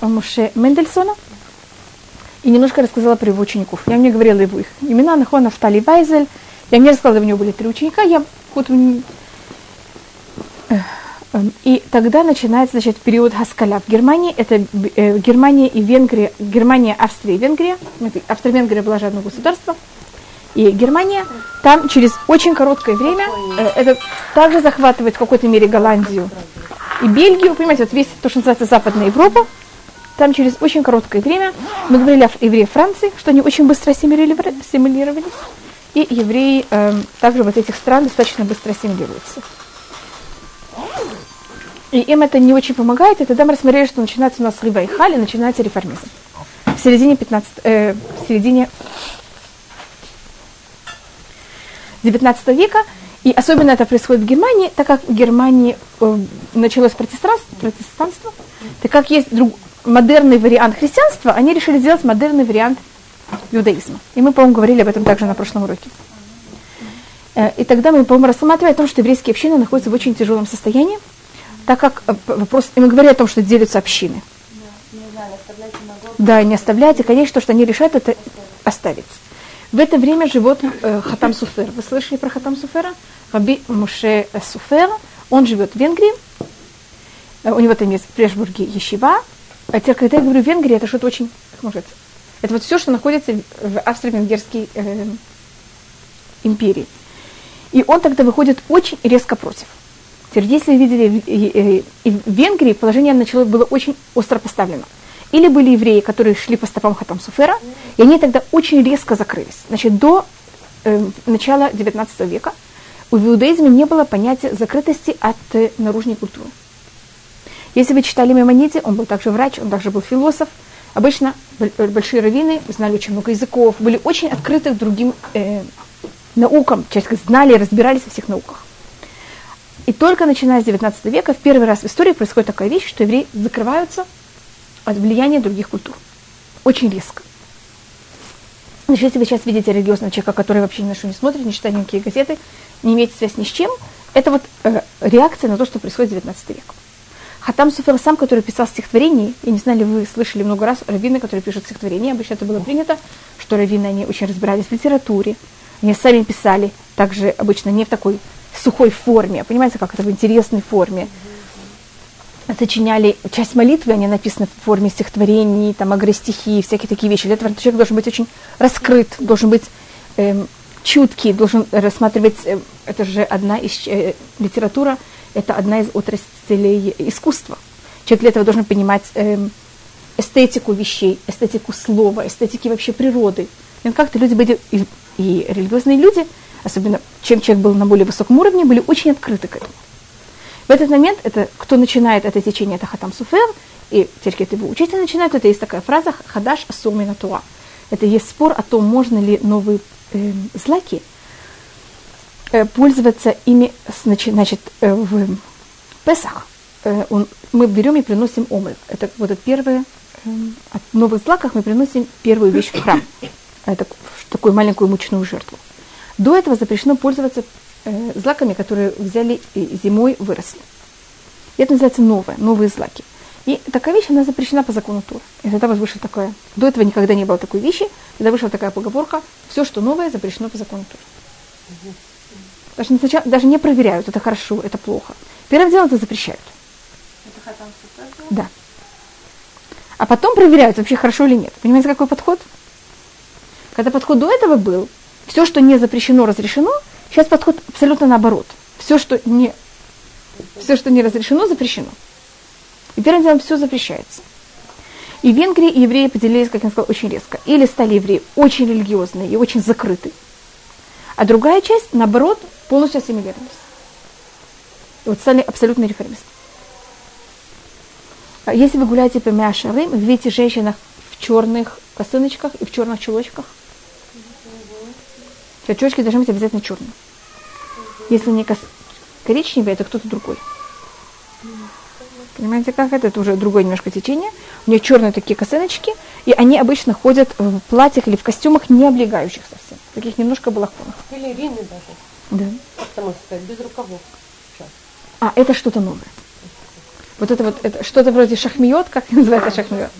Муше Мендельсона и немножко рассказала про его учеников. Я мне говорила его их имена, Нахон, Нафтали, Вайзель. Я мне рассказала, у него были три ученика. Я вот Эм, и тогда начинается значит, период Хаскаля. В Германии это э, Германия и Венгрия, Германия, Австрия и Венгрия. Австро-Венгрия была же одно государство. И Германия, там через очень короткое время, э, это также захватывает в какой-то мере Голландию и Бельгию, понимаете, вот весь то, что называется Западная Европа, там через очень короткое время, мы говорили о евреях Франции, что они очень быстро ассимилировались, и евреи э, также вот этих стран достаточно быстро ассимилируются. И им это не очень помогает, и тогда мы рассмотрели, что начинается у нас Рива и Хали, начинается реформизм. В середине 15, э, в середине 19 века, и особенно это происходит в Германии, так как в Германии э, началось протестанство, так как есть друг, модерный вариант христианства, они решили сделать модерный вариант иудаизма. И мы, по-моему, говорили об этом также на прошлом уроке. Э, и тогда мы, по-моему, рассматривали о том, что еврейские общины находятся в очень тяжелом состоянии, так как э, вопрос, и мы говорили о том, что делятся общины. Да, не оставляйте, конечно, то, что они решают, это оставить. В это время живет э, Хатам Суфер. Вы слышали про Хатам Суфера? Раби Муше Суфер. Он живет в Венгрии. Э, у него там есть в Прешбурге Ешива. А теперь, когда я говорю Венгрия, это что-то очень, как может, это вот все, что находится в Австро-Венгерской э, империи. И он тогда выходит очень резко против. Теперь, если вы видели, в Венгрии положение начало было очень остро поставлено. Или были евреи, которые шли по стопам Хатам Суфера, и они тогда очень резко закрылись. Значит, до э, начала XIX века в иудаизме не было понятия закрытости от э, наружной культуры. Если вы читали Мемониде, он был также врач, он также был философ. Обычно э, большие раввины знали очень много языков, были очень открыты к другим э, наукам, часть знали, разбирались во всех науках. И только начиная с 19 века в первый раз в истории происходит такая вещь, что евреи закрываются от влияния других культур. Очень резко. Значит, если вы сейчас видите религиозного человека, который вообще ни на что не смотрит, не читает никакие газеты, не имеет связь ни с чем, это вот э, реакция на то, что происходит в 19 век. Хатам Суфер сам, который писал стихотворения, я не знаю, ли вы слышали много раз раввины, которые пишут стихотворения, обычно это было принято, что раввины, они очень разбирались в литературе, они сами писали, также обычно не в такой сухой форме, понимаете, как это в интересной форме. Сочиняли часть молитвы, они написаны в форме стихотворений, там, агростихи, всякие такие вещи. Для этого человек должен быть очень раскрыт, должен быть эм, чуткий, должен рассматривать, э, это же одна из э, литература, это одна из отраслей искусства. Человек для этого должен понимать эм, эстетику вещей, эстетику слова, эстетики вообще природы. И как-то люди были, и, и религиозные люди – особенно чем человек был на более высоком уровне, были очень открыты к этому. В этот момент, это, кто начинает это течение, это Хатам Суфер, и это его учитель начинает, это есть такая фраза «Хадаш асумина туа». Это есть спор о том, можно ли новые э, злаки э, пользоваться ими значит, э, в Песах. Э, мы берем и приносим омрик. Это вот это первое, э, от новых злаков мы приносим первую вещь в храм. Это в такую маленькую мучную жертву. До этого запрещено пользоваться э, злаками, которые взяли и зимой выросли. И это называется новое, новые злаки. И такая вещь, она запрещена по закону Тура. И тогда вышла такое. До этого никогда не было такой вещи. Тогда вышла такая поговорка. Все, что новое, запрещено по закону Тура. Даже сначала, даже не проверяют, это хорошо, это плохо. Первым делом это запрещают. Это Да. А потом проверяют, вообще хорошо или нет. Понимаете, какой подход? Когда подход до этого был, все, что не запрещено, разрешено. Сейчас подход абсолютно наоборот. Все, что не, все, что не разрешено, запрещено. И первым делом все запрещается. И в Венгрии и евреи поделились, как я сказала, очень резко. Или стали евреи очень религиозные и очень закрыты. А другая часть, наоборот, полностью ассимилировалась. Вот стали абсолютно реформисты. А если вы гуляете по Мяшарым, вы видите женщин в черных косыночках и в черных чулочках – Чулочки должны быть обязательно черные. Если не кос... коричневый, это кто-то другой. Понимаете, как это? Это уже другое немножко течение. У нее черные такие косыночки, и они обычно ходят в платьях или в костюмах, не облегающих совсем. Таких немножко балахонах. Или рины даже. Да. Потому что без рукавов. А, это что-то новое. Вот это вот, это что-то вроде шахмиот, как называется шахмиот?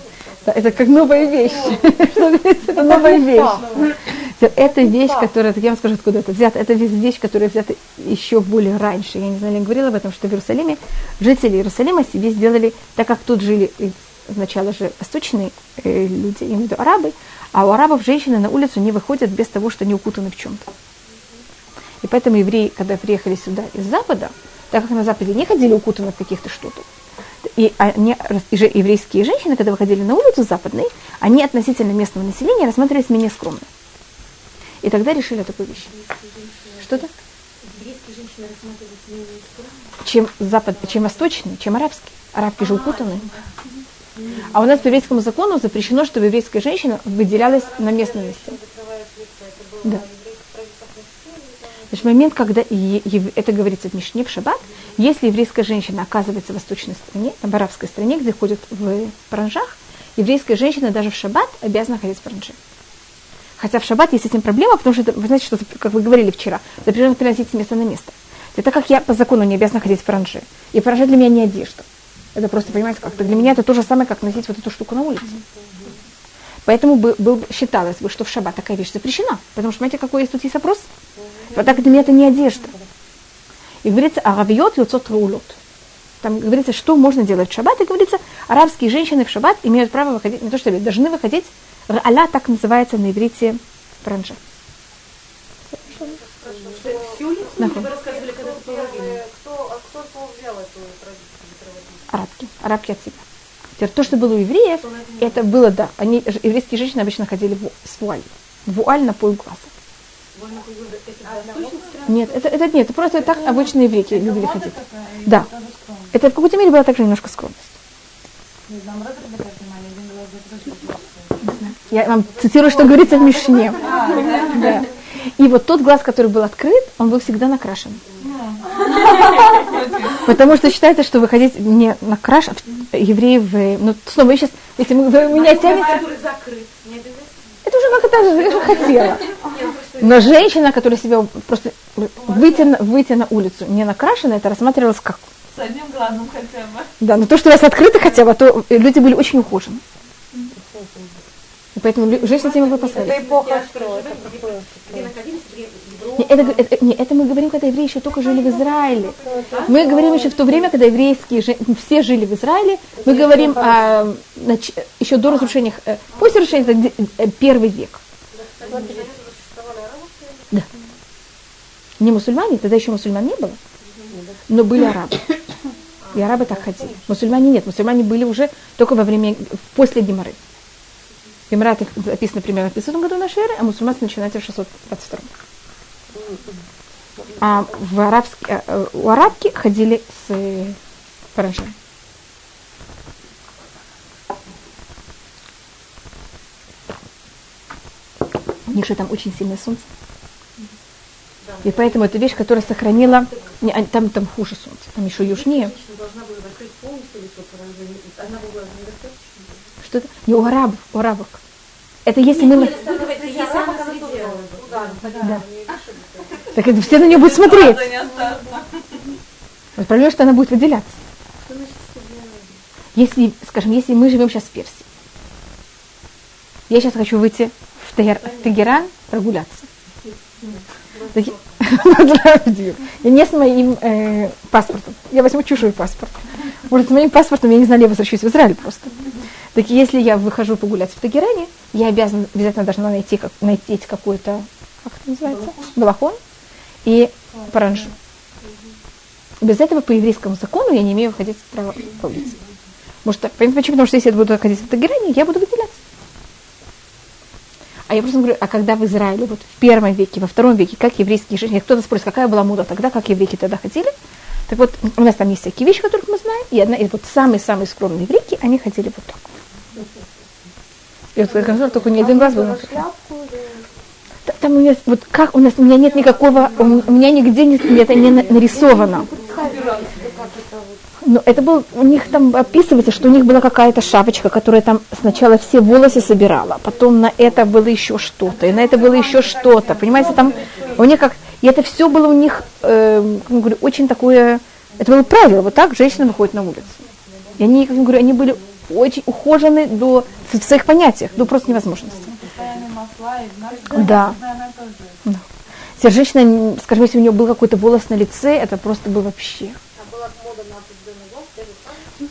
Да, это как новая вещь. Это новая вещь. Это вещь, которая, я вам скажу, откуда это взято. Это вещь, которая взята еще более раньше. Я не знаю, я говорила об этом, что в Иерусалиме жители Иерусалима себе сделали, так как тут жили сначала же восточные э, люди, я имею в виду арабы, а у арабов женщины на улицу не выходят без того, что они укутаны в чем-то. И поэтому евреи, когда приехали сюда из Запада, так как на Западе не ходили укутаны в каких-то что-то, и, они, еврейские женщины, когда выходили на улицу западной, они относительно местного населения рассматривались менее скромно. И тогда решили такую вещь. Что-то? Чем, запад, чем восточный, чем арабский. Арабки же укутаны. А у нас по еврейскому закону запрещено, чтобы еврейская женщина выделялась на местном месте. Да. Момент, когда это говорится в Мишне в Шаббат, если еврейская женщина оказывается в восточной стране, в арабской стране, где ходят в паранжах, еврейская женщина даже в Шаббат обязана ходить в паранже. Хотя в Шаббат есть с этим проблема, потому что, это, вы знаете, что, как вы говорили вчера, запрещено переносить с места на место. И так как я по закону не обязана ходить в паранже, и паранже для меня не одежда. Это просто, понимаете, как-то для меня это то же самое, как носить вот эту штуку на улице. Поэтому бы, был, считалось бы, что в шаббат такая вещь запрещена. Потому что, знаете, какой есть тут есть вопрос? Вот так для меня это не одежда. И говорится, аравиот юцот раулот. Там говорится, что можно делать в шаббат. И говорится, арабские женщины в шаббат имеют право выходить, не то что должны выходить, аля так называется на иврите бранжа. Арабки. Арабки от себя. То, что было у евреев, это было, да, они, еврейские женщины обычно ходили с вуаль. Вуаль на пол глаза. Нет, это, это нет, это просто так обычные евреи любили ходить. Да. Это в какой-то мере была также немножко скромность. Я вам цитирую, что говорится в Мишне. Да. И вот тот глаз, который был открыт, он был всегда накрашен. Потому что считается, что выходить не накрашен, евреи, ну снова сейчас, если мы, вы меня тянете... Это уже как это я же хотела. Но женщина, которая себя просто выйти на, выйти на улицу не накрашена, это рассматривалось как... С одним глазом хотя бы. Да, но то, что у вас открыто хотя бы, то люди были очень ухожены. И поэтому женщина не могла поставить. Это эпоха что? Это, это, это, не, это мы говорим, когда евреи еще только жили в Израиле. Мы говорим еще в то время, когда еврейские все жили в Израиле. Мы говорим о, нач, еще до разрушения, э, после разрушения, это э, первый век. Да. Не мусульмане, тогда еще мусульман не было, но были арабы. И арабы так ходили. Мусульмане нет, мусульмане были уже только во время, после Геморы. В Эмиратах записано примерно в 500 году нашей эры, а мусульманство начинается в 622. А в арабск... Э, э, у арабки ходили с паранжами. У них же там очень сильное солнце. И поэтому это вещь, которая сохранила... Не, а, там, там хуже солнце, там еще южнее. Что это? Не у арабов, у арабок. Это если мы... Да. Так это все на нее будут смотреть. Вот проблема, что она будет выделяться. Если, скажем, если мы живем сейчас в Персии, я сейчас хочу выйти в, Тегер, в Тегеран прогуляться. Я не с моим э, паспортом. Я возьму чужой паспорт. Может, с моим паспортом, я не знаю, я возвращусь в Израиль просто. Так если я выхожу погулять в Тагеране, я обязан, обязательно должна найти, как, найти какой-то, как это называется, балахон и паранжу. Без этого по еврейскому закону я не имею выходить право по улице. Может, понятно почему? Потому что если я буду ходить в Тагеране, я буду выделяться. А я просто говорю, а когда в Израиле, вот в первом веке, во втором веке, как еврейские женщины, кто-то спросит, какая была мода тогда, как еврейки тогда ходили, так вот, у нас там есть всякие вещи, которых мы знаем, и одна, и вот самые-самые скромные еврейки, они ходили вот так. Вот концов только не один раз был. Там у меня, вот как у нас, у меня нет никакого, у меня нигде не, это не нарисовано. Но это был, у них там описывается, что у них была какая-то шапочка, которая там сначала все волосы собирала, потом на это было еще что-то, и на это было еще что-то. Понимаете, там у них как, и это все было у них, э, говорю, очень такое, это было правило, вот так женщина выходит на улицу. И они, как я говорю, они были очень ухожены до, в своих понятиях, до просто невозможности. Да. да. Если женщина, скажем, если у нее был какой-то волос на лице, это просто бы вообще.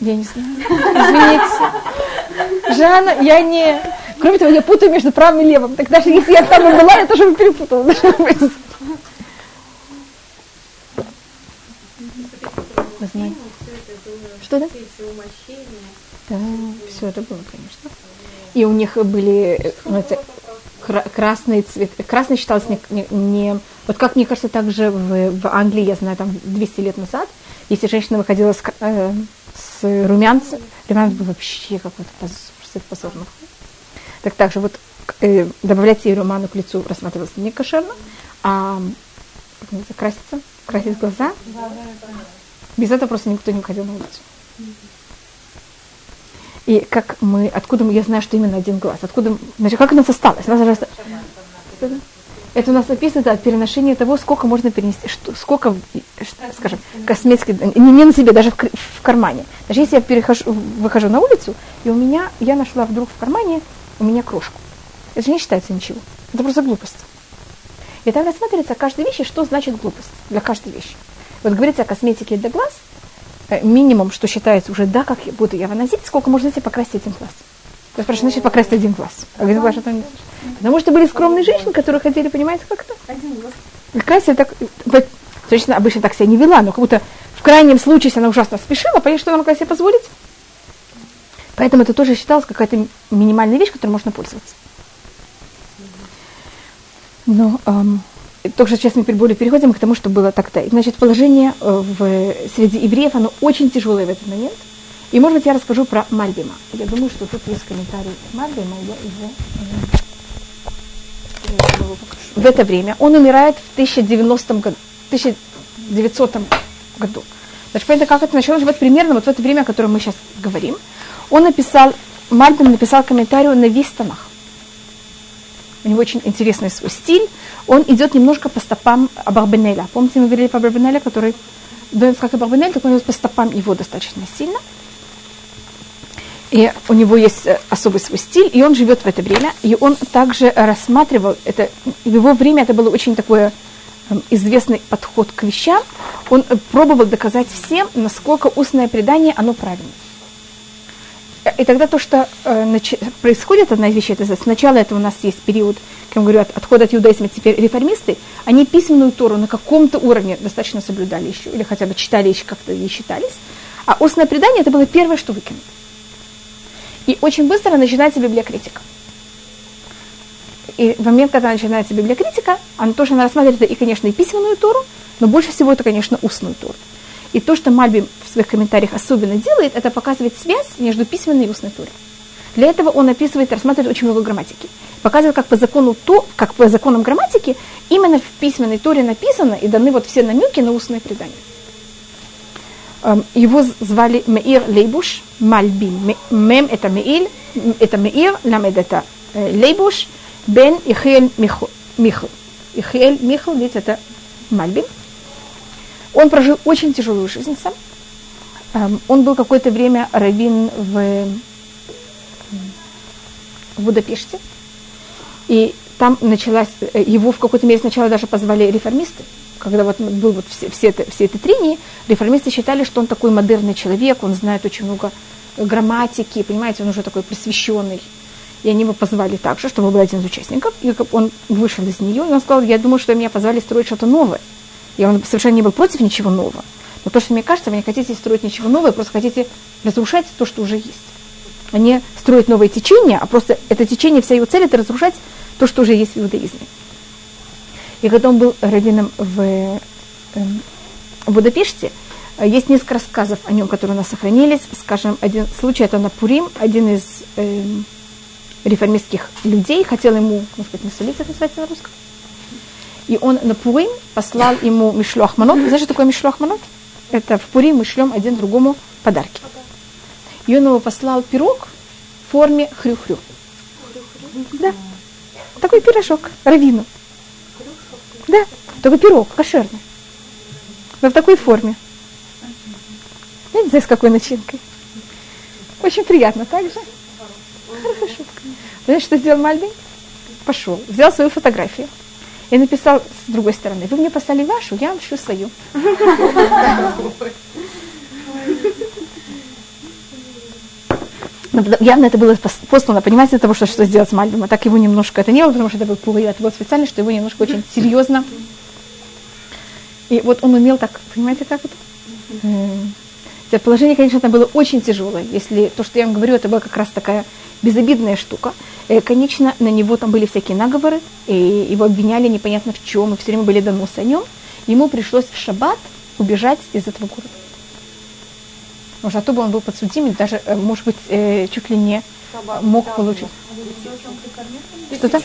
Я не знаю. Извините. Жанна, я не... Кроме того, я путаю между правым и левым. Так даже если я там была, я тоже бы перепутала. Вы знаете. Что да? Да, все это было, конечно. И у них были ну, это, красный цвет. Красный считался не, не, не... Вот как мне кажется, также в, в Англии, я знаю, там 200 лет назад, если женщина выходила с, э, с румянцем, румянец был вообще какой-то позор, позорный. Так также вот э, добавлять ей румяну к лицу рассматривалось не кошерно, а краситься, красить глаза. Без этого просто никто не выходил на улицу. И как мы, откуда я знаю, что именно один глаз, откуда, значит, как у нас осталось? У нас же, это у нас написано да, переношение того, сколько можно перенести, что, сколько, скажем, косметики, не, не на себе, даже в, в кармане. Даже если я перехожу, выхожу на улицу, и у меня, я нашла вдруг в кармане у меня крошку. Это же не считается ничего. Это просто глупость. И там рассматривается каждая вещь, что значит глупость для каждой вещи. Вот говорится о косметике для глаз, минимум, что считается уже, да, как буду я выносить, сколько можно себе покрасить один глаз. Я спрашиваю, значит, покрасить один глаз. Один глаз это не Потому что были скромные женщины, которые хотели, понимаете, как-то. Один глаз. Красить так, точно обычно так себя не вела, но как будто в крайнем случае, если она ужасно спешила, понятно, что она могла себе позволить. Поэтому это тоже считалось какая-то минимальная вещь, которой можно пользоваться. Но эм, только сейчас мы более переходим к тому, что было тогда. Значит, положение э, в, среди евреев, оно очень тяжелое в этот момент. И, может быть, я расскажу про Мальбима. Я думаю, что тут есть комментарий Мальбима, я э, в это время. Он умирает в 1090 году, 1900 году. Значит, понятно, как это началось? Вот примерно вот в это время, о котором мы сейчас говорим. Он написал, Мальбим написал комментарий на Вистанах у него очень интересный свой стиль. Он идет немножко по стопам Абарбенеля. Помните, мы говорили по Абарбенеля, который думает, как Абарбенель, так он идет по стопам его достаточно сильно. И у него есть э, особый свой стиль, и он живет в это время. И он также рассматривал, это, в его время это было очень такое эм, известный подход к вещам. Он э, пробовал доказать всем, насколько устное предание, оно правильно. И тогда то, что э, происходит, одна из вещей, это сначала это у нас есть период, как я говорю, от, отхода от иудаизма, теперь реформисты, они письменную Тору на каком-то уровне достаточно соблюдали еще, или хотя бы читали еще как-то и считались, а устное предание это было первое, что выкинули. И очень быстро начинается библиокритика. И в момент, когда начинается библиокритика, она тоже она рассматривает и, конечно, и письменную Тору, но больше всего это, конечно, устную Тору. И то, что Мальби в своих комментариях особенно делает, это показывает связь между письменной и устной турой. Для этого он описывает, рассматривает очень много грамматики. Показывает, как по закону то, как по законам грамматики, именно в письменной туре написано и даны вот все намеки на устное предание. Эм, его звали Меир Лейбуш, Мальбим. Мем это Меиль, это Меир, Ламед это э, Лейбуш, Бен Ихель Михл. Ихель Михл, ведь это Мальбим. Он прожил очень тяжелую жизнь сам. Эм, он был какое-то время раввин в, в Будапеште. И там началась, э, его в какой-то мере сначала даже позвали реформисты. Когда вот был вот все, все, это, все это трения, реформисты считали, что он такой модерный человек, он знает очень много грамматики, понимаете, он уже такой просвещенный. И они его позвали также, чтобы был один из участников. И он вышел из нее, и он сказал, я думаю, что меня позвали строить что-то новое. И он совершенно не был против ничего нового. Но то, что мне кажется, вы не хотите строить ничего нового, просто хотите разрушать то, что уже есть. А не строить новое течение, а просто это течение, вся его цель это разрушать то, что уже есть в иудаизме. И когда он был раввином в, э, в Будапеште, есть несколько рассказов о нем, которые у нас сохранились. Скажем, один случай это на Пурим, один из э, реформистских людей хотел ему, может быть, это называется на русском, и он на Пурим послал ему Мишлох Манот. Знаешь, что такое Мишлох Манот? Это в Пурим мы шлем один другому подарки. И он ему послал пирог в форме хрю-хрю. Да. Такой пирожок, равину. Да, такой пирог, кошерный. Но в такой форме. Я не знаю, с какой начинкой. Очень приятно, так же? Хорошая шутка. Знаешь, что сделал Мальбин? Пошел, взял свою фотографию и написал с другой стороны, вы мне послали вашу, я вам шлю свою. Но явно это было послано, понимаете, для того, что, что сделать с Мальбим. А так его немножко, это не было, потому что это был Пугай, это было специально, что его немножко очень серьезно. И вот он умел так, понимаете, как это? Положение, конечно, там было очень тяжелое. Если то, что я вам говорю, это была как раз такая безобидная штука. И, конечно, на него там были всякие наговоры, и его обвиняли непонятно в чем, и все время были доносы о нем. Ему пришлось в шаббат убежать из этого города. Может, а то бы он был подсудим, даже, э, может быть, э, чуть ли не мог получить. Что-то?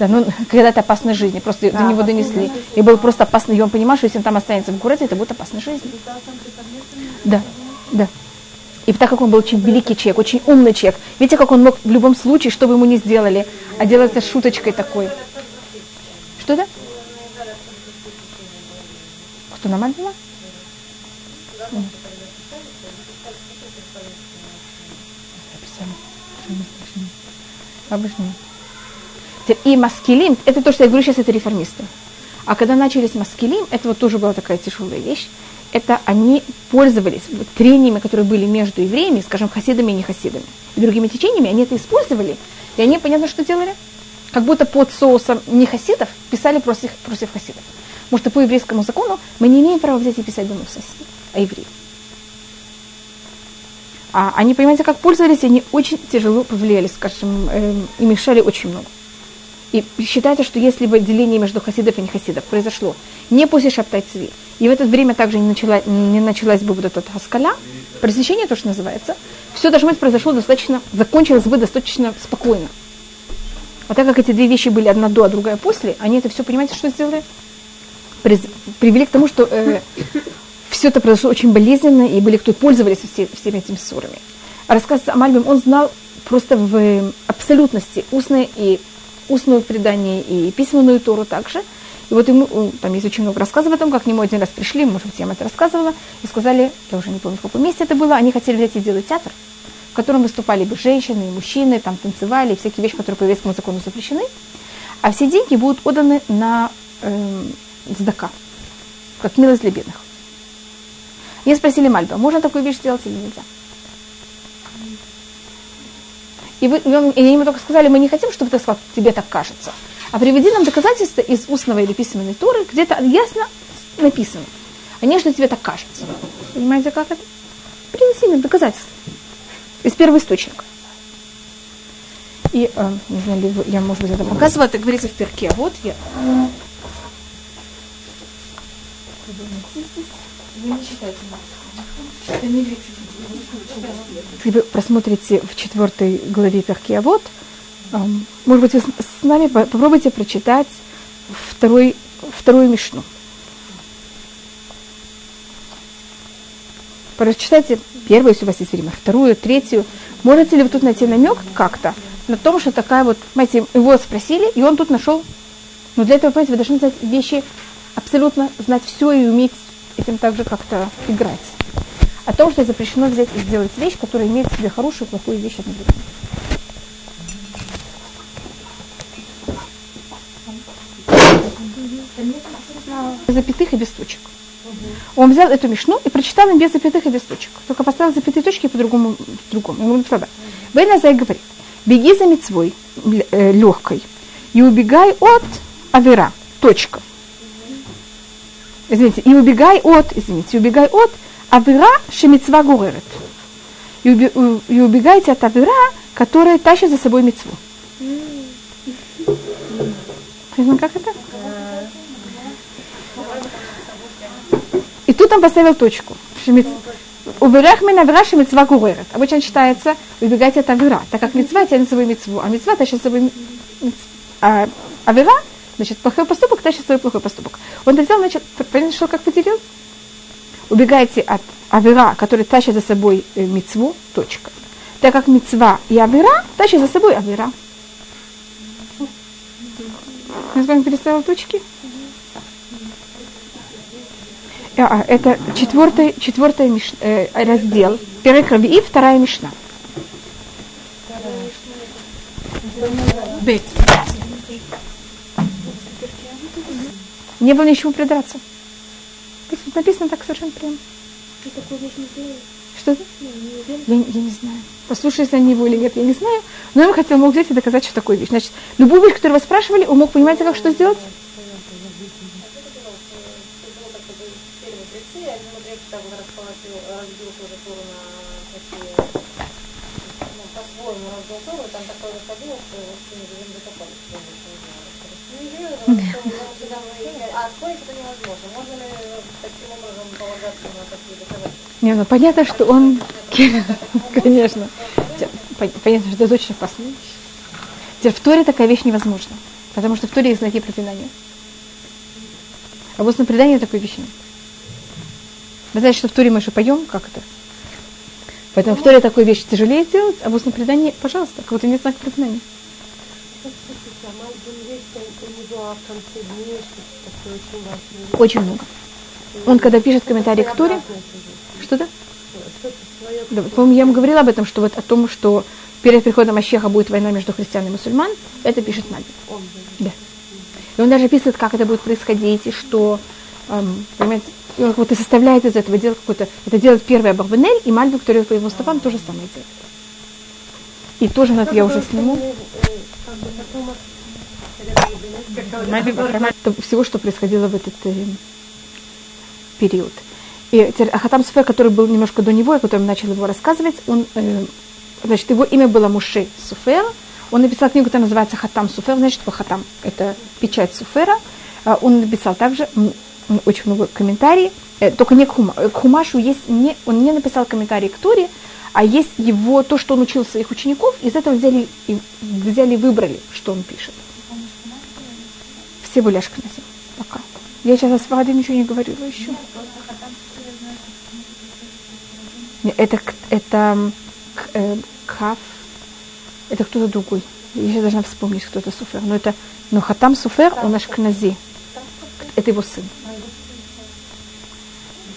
Да, ну, когда это опасной жизни, просто до него донесли. И был просто опасный, и он понимал, что если он там останется в городе, это будет опасной жизни. Да, да. И так как он был очень великий человек, очень умный человек, видите, как он мог в любом случае, что бы ему ни сделали, а делать это шуточкой такой. Что это? Кто намазала? Обычно. И маскилим, это то, что я говорю сейчас, это реформисты. А когда начались маскилим, это вот тоже была такая тяжелая вещь. Это они пользовались вот, трениями, которые были между евреями, скажем, хасидами и не хасидами. И другими течениями, они это использовали. И они, понятно, что делали? Как будто под соусом не хасидов писали против, против хасидов. Потому что по еврейскому закону мы не имеем права взять и писать думу соседей, а евреев. А они, понимаете, как пользовались, они очень тяжело повлияли, скажем, э, и мешали очень много. И считается, что если бы деление между хасидов и нехасидов произошло не после Шабтай Цви, и в это время также не, начала, не началась бы вот эта хаскаля, просвещение то, что называется, все должно быть произошло достаточно, закончилось бы достаточно спокойно. А так как эти две вещи были одна до, а другая после, они это все, понимаете, что сделали? Привели к тому, что э, все это произошло очень болезненно, и были, кто пользовались все, всеми этими ссорами. Рассказ о Мальбим, он знал просто в абсолютности устное и устное предание и письменную Тору также. И вот ему, там есть очень много рассказов о том, как к нему один раз пришли, может быть, я вам это рассказывала, и сказали, я уже не помню, в каком месте это было, они хотели взять и сделать театр, в котором выступали бы женщины и мужчины, там танцевали, всякие вещи, которые по еврейскому закону запрещены. А все деньги будут отданы на э, сдака, как милость для бедных. Мне спросили Мальба, можно такую вещь сделать или нельзя? И, вы, и, он, и они ему только сказали, мы не хотим, чтобы ты сказал, тебе так кажется. А приведи нам доказательства из устного или письменной туры, где-то ясно написано. А не, что тебе так кажется. Понимаете, как это? Принеси нам доказательства. Из первого источника. И, э, не знаю, я, может быть, это показывала, это говорится в перке. А вот я... Вы не читайте Это не Если вы просмотрите в четвертой главе Перки, а вот, может быть, вы с нами попробуйте прочитать второй, вторую Мишну. Прочитайте первую, если у вас есть время, вторую, третью. Можете ли вы тут найти намек как-то на том, что такая вот, знаете, его спросили, и он тут нашел, но для этого, понимаете, вы должны знать вещи, абсолютно знать все и уметь этим также как-то играть. О том, что запрещено взять и сделать вещь, которая имеет в себе хорошую и плохую вещь одновременно. запятых и без точек. Он взял эту мешну и прочитал им без запятых и без точек. Только поставил запятые точки по-другому. другому. Ему написал, Бейназай говорит, беги за мецвой э, легкой и убегай от авера. Точка извините, и убегай от, извините, и убегай от авера шемицва гуререт. И, убегайте от авера, которая тащит за собой мецву. Понятно, как это? И тут он поставил точку. Уберах мен авера шемицва гуререт. Обычно читается убегайте от авера, так как мецва тянет за собой мецву, а мецва тащит за собой а, авера Значит, плохой поступок тащит свой плохой поступок. Он это взял, значит, понятно, что как поделил? Убегайте от авера, который тащит за собой э, мецву, точка. Так как мецва и авера тащат за собой авера. Я с вами переставила точки? А, это четвертый, четвертый миш, э, раздел. Первый крови и вторая мишна. Бет. Не было ничего придраться. Написано так совершенно прямо. Что? Я, я не знаю. Послушались они его или нет, я не знаю. Но он хотел, мог взять и доказать, что такое вещь. Значит, любую вещь, которую вы спрашивали, он мог, понимаете, как что сделать? Не, ну понятно, что он, конечно, понятно, что это опасно. Теперь в Торе такая вещь невозможна, потому что в Торе есть знаки проклинания. А вот на предании такой вещи нет. Вы знаете, что в Торе мы еще поем, как это? Поэтому в Торе такую вещь тяжелее сделать, а вот на предании, пожалуйста, кого-то нет знака проклинания. Очень много. Он когда пишет комментарий к Торе, что-то? Да, по-моему, я ему говорила об этом, что вот о том, что перед приходом Ащеха будет война между христиан и мусульман, это пишет Мальбин. Да. И он даже описывает, как это будет происходить, и что, эм, понимаете, и он вот и составляет из этого, делает какой-то, это делает первый Абахбенель, и Мальбин, который по его стопам, тоже самое делает. И тоже надо, я уже сниму. Всего, что происходило в этот э, период. И Ахатам Суфер, который был немножко до него, и который начал его рассказывать, он, э, значит, его имя было Муше Суфер. Он написал книгу, которая называется Хатам Суфер, значит, Хатам – это печать Суфера. А он написал также очень много комментариев, э, только не к, Хума, к Хумашу есть, не, он не написал комментарий к Торе, а есть его, то, что он учил своих учеников, из этого взяли, взяли выбрали, что он пишет. Все были ашкназим пока. Я сейчас о Сваде ничего не говорила еще. Это, это э, Каф, это кто-то другой. Я сейчас должна вспомнить, кто это Суфер. Но это, но Хатам Суфер, он Ашкнази. Это его сын.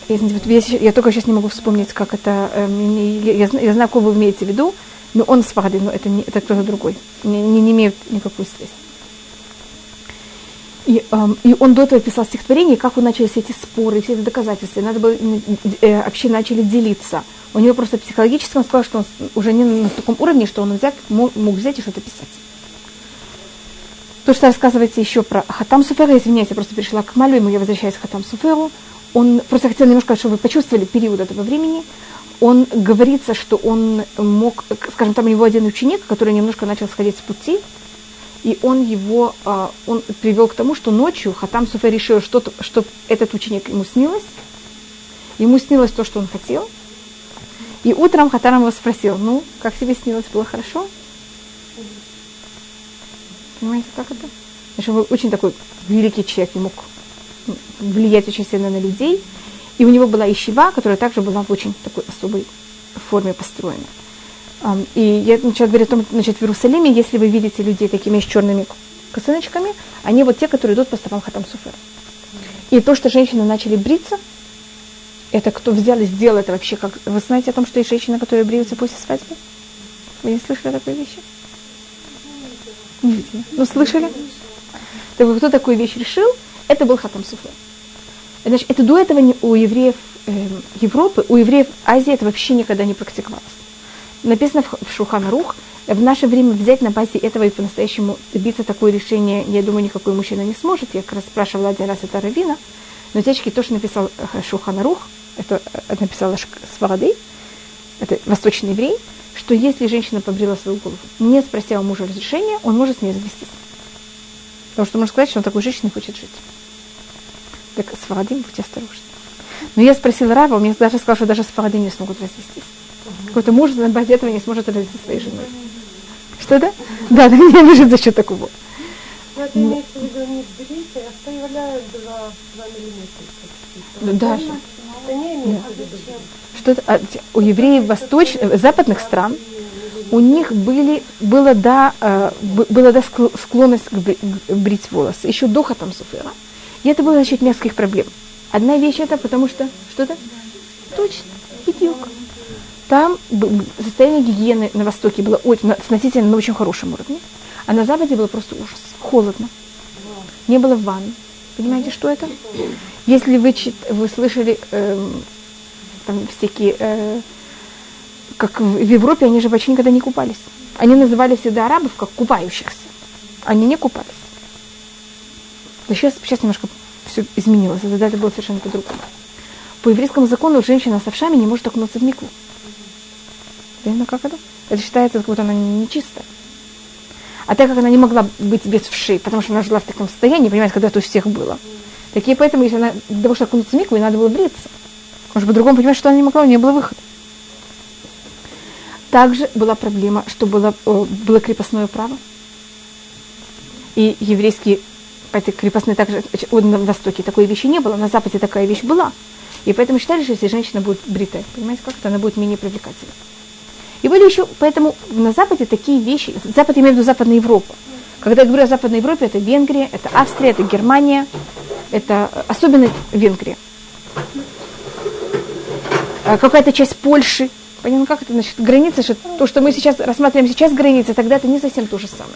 Я, я только сейчас не могу вспомнить, как это. Э, я, я, я знаю, кого вы имеете в виду, но он с но это, не, это кто-то другой. Не, не, не имеют никакой связи. И, эм, и он до этого писал стихотворение, как он начали все эти споры, все эти доказательства. Надо было, э, вообще начали делиться. У него просто психологически он сказал, что он уже не на таком уровне, что он взять, мог, мог взять и что-то писать. То, что рассказывается еще про Хатам Суфера, извиняюсь, я просто перешла к Малю, я возвращаюсь к Хатам Суферу. Он просто хотел немножко, чтобы вы почувствовали период этого времени. Он говорится, что он мог, скажем, там у него один ученик, который немножко начал сходить с пути, и он его а, он привел к тому, что ночью Хатам Суфе решил, что, что этот ученик ему снилось. Ему снилось то, что он хотел. И утром Хатам его спросил, ну, как тебе снилось, было хорошо? Понимаете, как это? Значит, он очень такой великий человек, и мог влиять очень сильно на людей. И у него была ищева, которая также была в очень такой особой форме построена. И я начала говорить о том, значит, в Иерусалиме, если вы видите людей такими с черными косыночками, они вот те, которые идут по стопам Хатам Суфера. И то, что женщины начали бриться, это кто взял и сделал это вообще, как... Вы знаете о том, что есть женщины, которые бреются после свадьбы? Вы не слышали такой вещи? Не видели. Ну, слышали? Так вот, кто такую вещь решил? Это был Хатам Суфер. Значит, это до этого у евреев э, Европы, у евреев Азии это вообще никогда не практиковалось написано в Шухана Рух, в наше время взять на базе этого и по-настоящему добиться такое решение, я думаю, никакой мужчина не сможет. Я как раз спрашивала один раз это Равина, но Течки тоже написал э, Шухана Рух, это э, написала Сварады, это восточный еврей, что если женщина побрила свою голову, не спросила мужа разрешения, он может с ней развестись. Потому что можно сказать, что он такой женщиной хочет жить. Так с Фарадим будьте осторожны. Но я спросила Рава, он мне даже сказал, что даже с Фарадим не смогут развестись. Какой-то муж на базе этого не сможет родить со своей женой. Что да? Да, да, не выжить за счет такого. Это имеется в виду не берите, а оставляют 2, 2 миллиметра. Даже. Это не имеется в виду. Что а, у евреев восточных, западных стран у них были, было, да, э, была да, склонность к брить волосы, еще до Хатам Суфера. И это было за счет нескольких проблем. Одна вещь это потому что... Что-то? Точно. Бедюк. Там состояние гигиены на Востоке было очень, относительно на очень хорошем уровне. А на Западе было просто ужас. Холодно. Не было ванн. Понимаете, что это? Если вы, чит- вы слышали эм, там всякие, э, как в, в Европе, они же почти никогда не купались. Они называли всегда арабов как купающихся. Они не купались. Но сейчас, сейчас немножко все изменилось. Тогда это было совершенно по-другому. По еврейскому закону женщина с овшами не может окунуться в мику. Понятно, как это? Это считается, как будто она нечистая. А так как она не могла быть без вшей, потому что она жила в таком состоянии, понимаете, когда это у всех было. Так и поэтому, если она для того, чтобы окунуться в мику, ей надо было бриться. Что по-другому понимать, что она не могла, у нее было выхода. Также была проблема, что было, э, было крепостное право. И еврейские эти крепостные также на Востоке такой вещи не было, на Западе такая вещь была. И поэтому считали, что если женщина будет бритая, понимаете, как то она будет менее привлекательна. И были еще, поэтому на Западе такие вещи, Запад имею в виду Западную Европу. Когда я говорю о Западной Европе, это Венгрия, это Австрия, это Германия, это э, особенно Венгрия. А Какая-то часть Польши. Понятно, как это значит? Граница, что то, что мы сейчас рассматриваем сейчас границы, тогда это не совсем то же самое.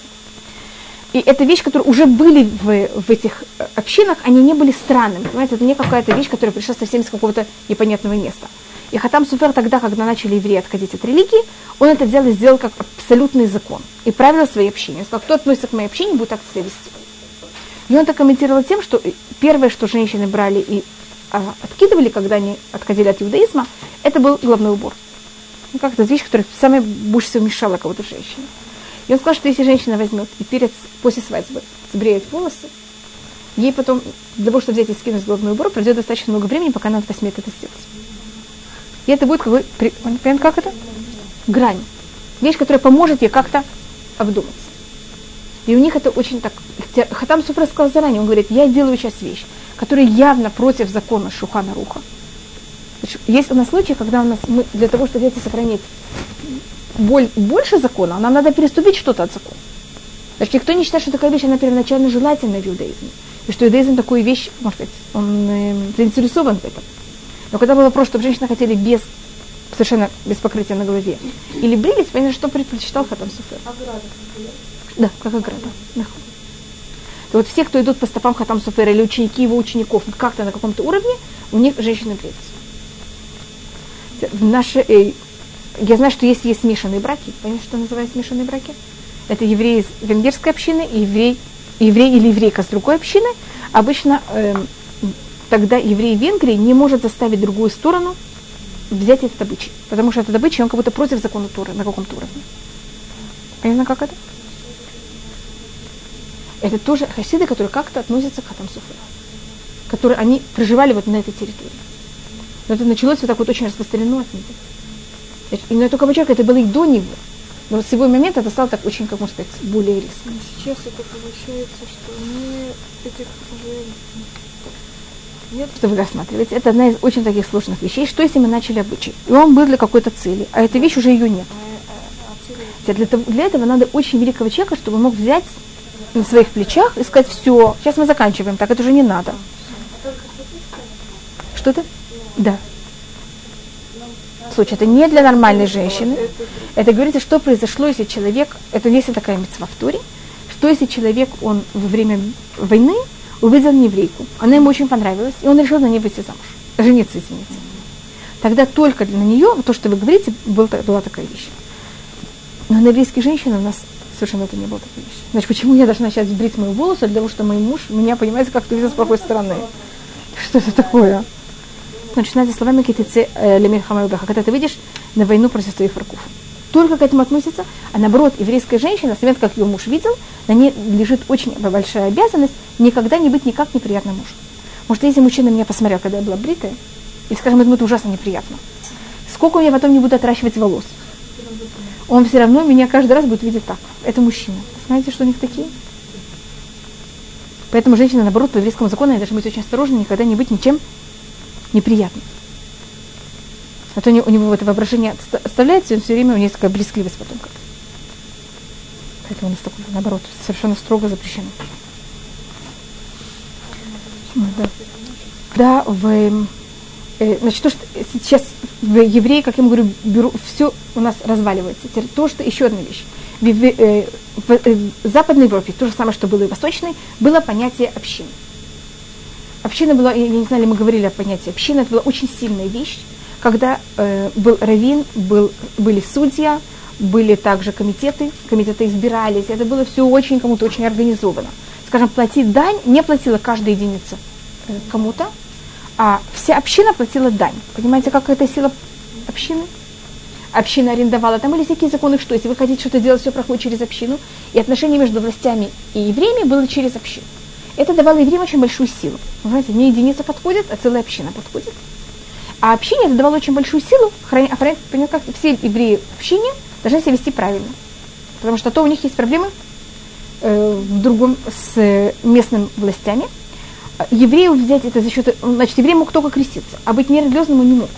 И это вещь, которые уже были в, в этих э, общинах, они не были странными. Понимаете, это не какая-то вещь, которая пришла совсем из какого-то непонятного места. И Хатам Суфер тогда, когда начали евреи отходить от религии, он это и сделал как абсолютный закон. И правила своей общине. Он сказал, кто относится к моей общине, будет так себя вести. И он это комментировал тем, что первое, что женщины брали и а, откидывали, когда они отходили от иудаизма, это был головной убор. Ну, как-то вещь, которая самая больше всего мешала кого-то женщине. И он сказал, что если женщина возьмет и перед, после свадьбы сбреет волосы, ей потом, для того, чтобы взять и скинуть головной убор, пройдет достаточно много времени, пока она посмеет это сделать. И это будет какой, при- понятно, как это? Грань. Вещь, которая поможет ей как-то обдуматься. И у них это очень так... Хатам Суфра сказал заранее, он говорит, я делаю сейчас вещь, которая явно против закона Шухана Руха. Есть у нас случаи, когда у нас мы, для того, чтобы взять и сохранить боль, больше закона, нам надо переступить что-то от закона. Значит, никто не считает, что такая вещь, она первоначально желательна в иудаизме. И что иудаизм такую вещь, может быть, он э, заинтересован в этом. Но когда был вопрос, чтобы женщины хотели без, совершенно без покрытия на голове, или брились, понятно, что предпочитал Хатам Суфер. Да, как ограда. Да. То вот все, кто идут по стопам Хатам Суфера, или ученики его учеников, как-то на каком-то уровне, у них женщины бреются. В наше, э, я знаю, что есть, есть смешанные браки. Понимаете, что называют смешанные браки? Это евреи из венгерской общины и еврей, еврей или еврейка с другой общины. Обычно эм, тогда еврей Венгрии не может заставить другую сторону взять этот обычай. Потому что этот обычай, он как будто против закона Торы на каком-то уровне. Понятно, как это? Это тоже хасиды, которые как-то относятся к Хатам Суфе. Которые они проживали вот на этой территории. Но это началось вот так вот очень распространено от них. Значит, И на только подчеркиваю, это было и до него. Но вот с его момента это стало так очень, как можно сказать, более резко. Но сейчас это получается, что не этих уже нет Что вы рассматриваете? Это одна из очень таких сложных вещей. Что если мы начали обычай? И он был для какой-то цели, а эта вещь уже ее нет. Хотя Для, того- для этого надо очень великого человека, чтобы он мог взять на своих плечах и сказать, все, сейчас мы заканчиваем, так это уже не надо. Что-то? Да. Слушай, это не для нормальной женщины. Это говорится, что произошло, если человек, это есть такая мецва в Туре, что если человек, он во время войны увидел еврейку, она ему очень понравилась, и он решил на ней выйти замуж, жениться, извините. Тогда только для нее, то, что вы говорите, был, была такая вещь. Но на еврейских женщин у нас совершенно это не было такой вещи. Значит, почему я должна сейчас брить мои волосы, для того, что мой муж меня, понимаете, как-то видел с плохой стороны? Что это такое? Начинается словами китицы лемир хамайбеха, когда ты видишь на войну против твоих врагов. Только к этому относится, а наоборот, еврейская женщина, с момента, как ее муж видел, на ней лежит очень большая обязанность никогда не быть никак неприятным мужем. Может, если мужчина меня посмотрел, когда я была бритая, и, скажем, ему это ужасно неприятно, сколько у меня потом не будет отращивать волос, он все равно меня каждый раз будет видеть так. Это мужчина. Знаете, что у них такие? Поэтому женщина, наоборот, по еврейскому закону они должны быть очень осторожны, никогда не быть ничем неприятным. А то у него, это воображение оставляется, и он все время, у него есть такая близкливость потом. Поэтому у нас такое, наоборот, совершенно строго запрещено. Ну, да. когда в э, значит, то, что сейчас в евреи, как я ему говорю, беру, все у нас разваливается. Теперь то, что еще одна вещь. В, э, в, э, в Западной Европе, то же самое, что было и в Восточной, было понятие общины. Община была, я не знаю, мы говорили о понятии общины, это была очень сильная вещь, когда э, был раввин, был, были судья, были также комитеты, комитеты избирались, это было все очень кому-то очень организовано. Скажем, платить дань не платила каждая единица э, кому-то, а вся община платила дань. Понимаете, как это сила общины? Община арендовала, там были всякие законы, что если вы хотите что-то делать, все проходит через общину, и отношения между властями и евреями было через общину. Это давало евреям очень большую силу. Знаете, не единица подходит, а целая община подходит. А общине это давало очень большую силу, охранять, охранять как все евреи в общине должны себя вести правильно. Потому что то у них есть проблемы э, в другом с местными властями. Еврею взять это за счет... Значит, еврей мог только креститься, а быть нерелигиозным он не мог.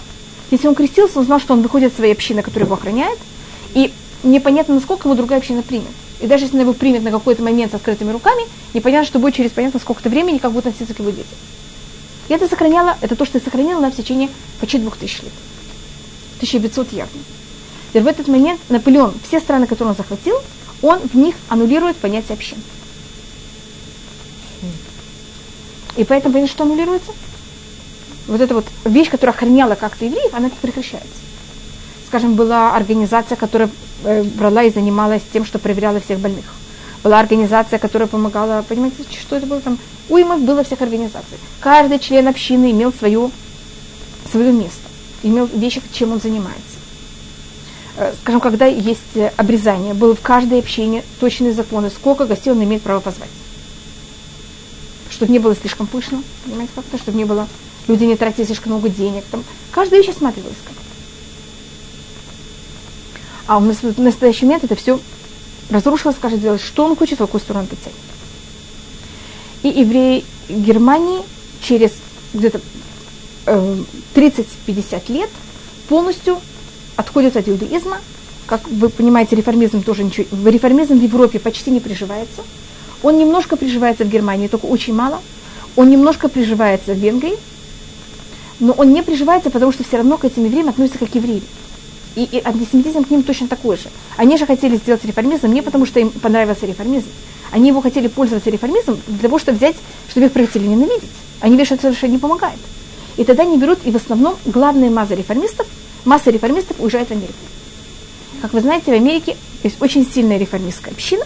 Если он крестился, он знал, что он выходит из своей общины, которая его охраняет, и непонятно, насколько его другая община примет. И даже если она его примет на какой-то момент с открытыми руками, непонятно, что будет через понятно сколько-то времени, как будет относиться к его детям. И это сохраняло, это то, что я сохранила на в течение почти двух тысяч лет. 1500 явно. Теперь в этот момент Наполеон, все страны, которые он захватил, он в них аннулирует понятие общин. И поэтому, понимаете, что аннулируется? Вот эта вот вещь, которая охраняла как-то евреев, она прекращается. Скажем, была организация, которая э, брала и занималась тем, что проверяла всех больных. Была организация, которая помогала, понимаете, что это было там? Уйма было всех организаций. Каждый член общины имел свое, свое место, имел вещи, чем он занимается. Э, скажем, когда есть обрезание, было в каждой общине точные законы, сколько гостей он имеет право позвать. Чтобы не было слишком пышно, понимаете, как-то, чтобы не было, люди не тратили слишком много денег. Там, каждая вещь осматривалась как-то. А у нас в настоящий момент это все разрушилось, скажет, делать, что он хочет, в какую сторону он потянет. И евреи Германии через где-то э, 30-50 лет полностью отходят от иудаизма. Как вы понимаете, реформизм тоже ничего... Реформизм в Европе почти не приживается. Он немножко приживается в Германии, только очень мало. Он немножко приживается в Венгрии, но он не приживается, потому что все равно к этим евреям относятся как евреи. И, и антисемитизм к ним точно такой же. Они же хотели сделать реформизм не потому, что им понравился реформизм. Они его хотели пользоваться реформизмом для того, чтобы взять, чтобы их хотели ненавидеть. Они видят, что это совершенно не помогает. И тогда они берут, и в основном главная масса реформистов, масса реформистов уезжает в Америку. Как вы знаете, в Америке есть очень сильная реформистская община.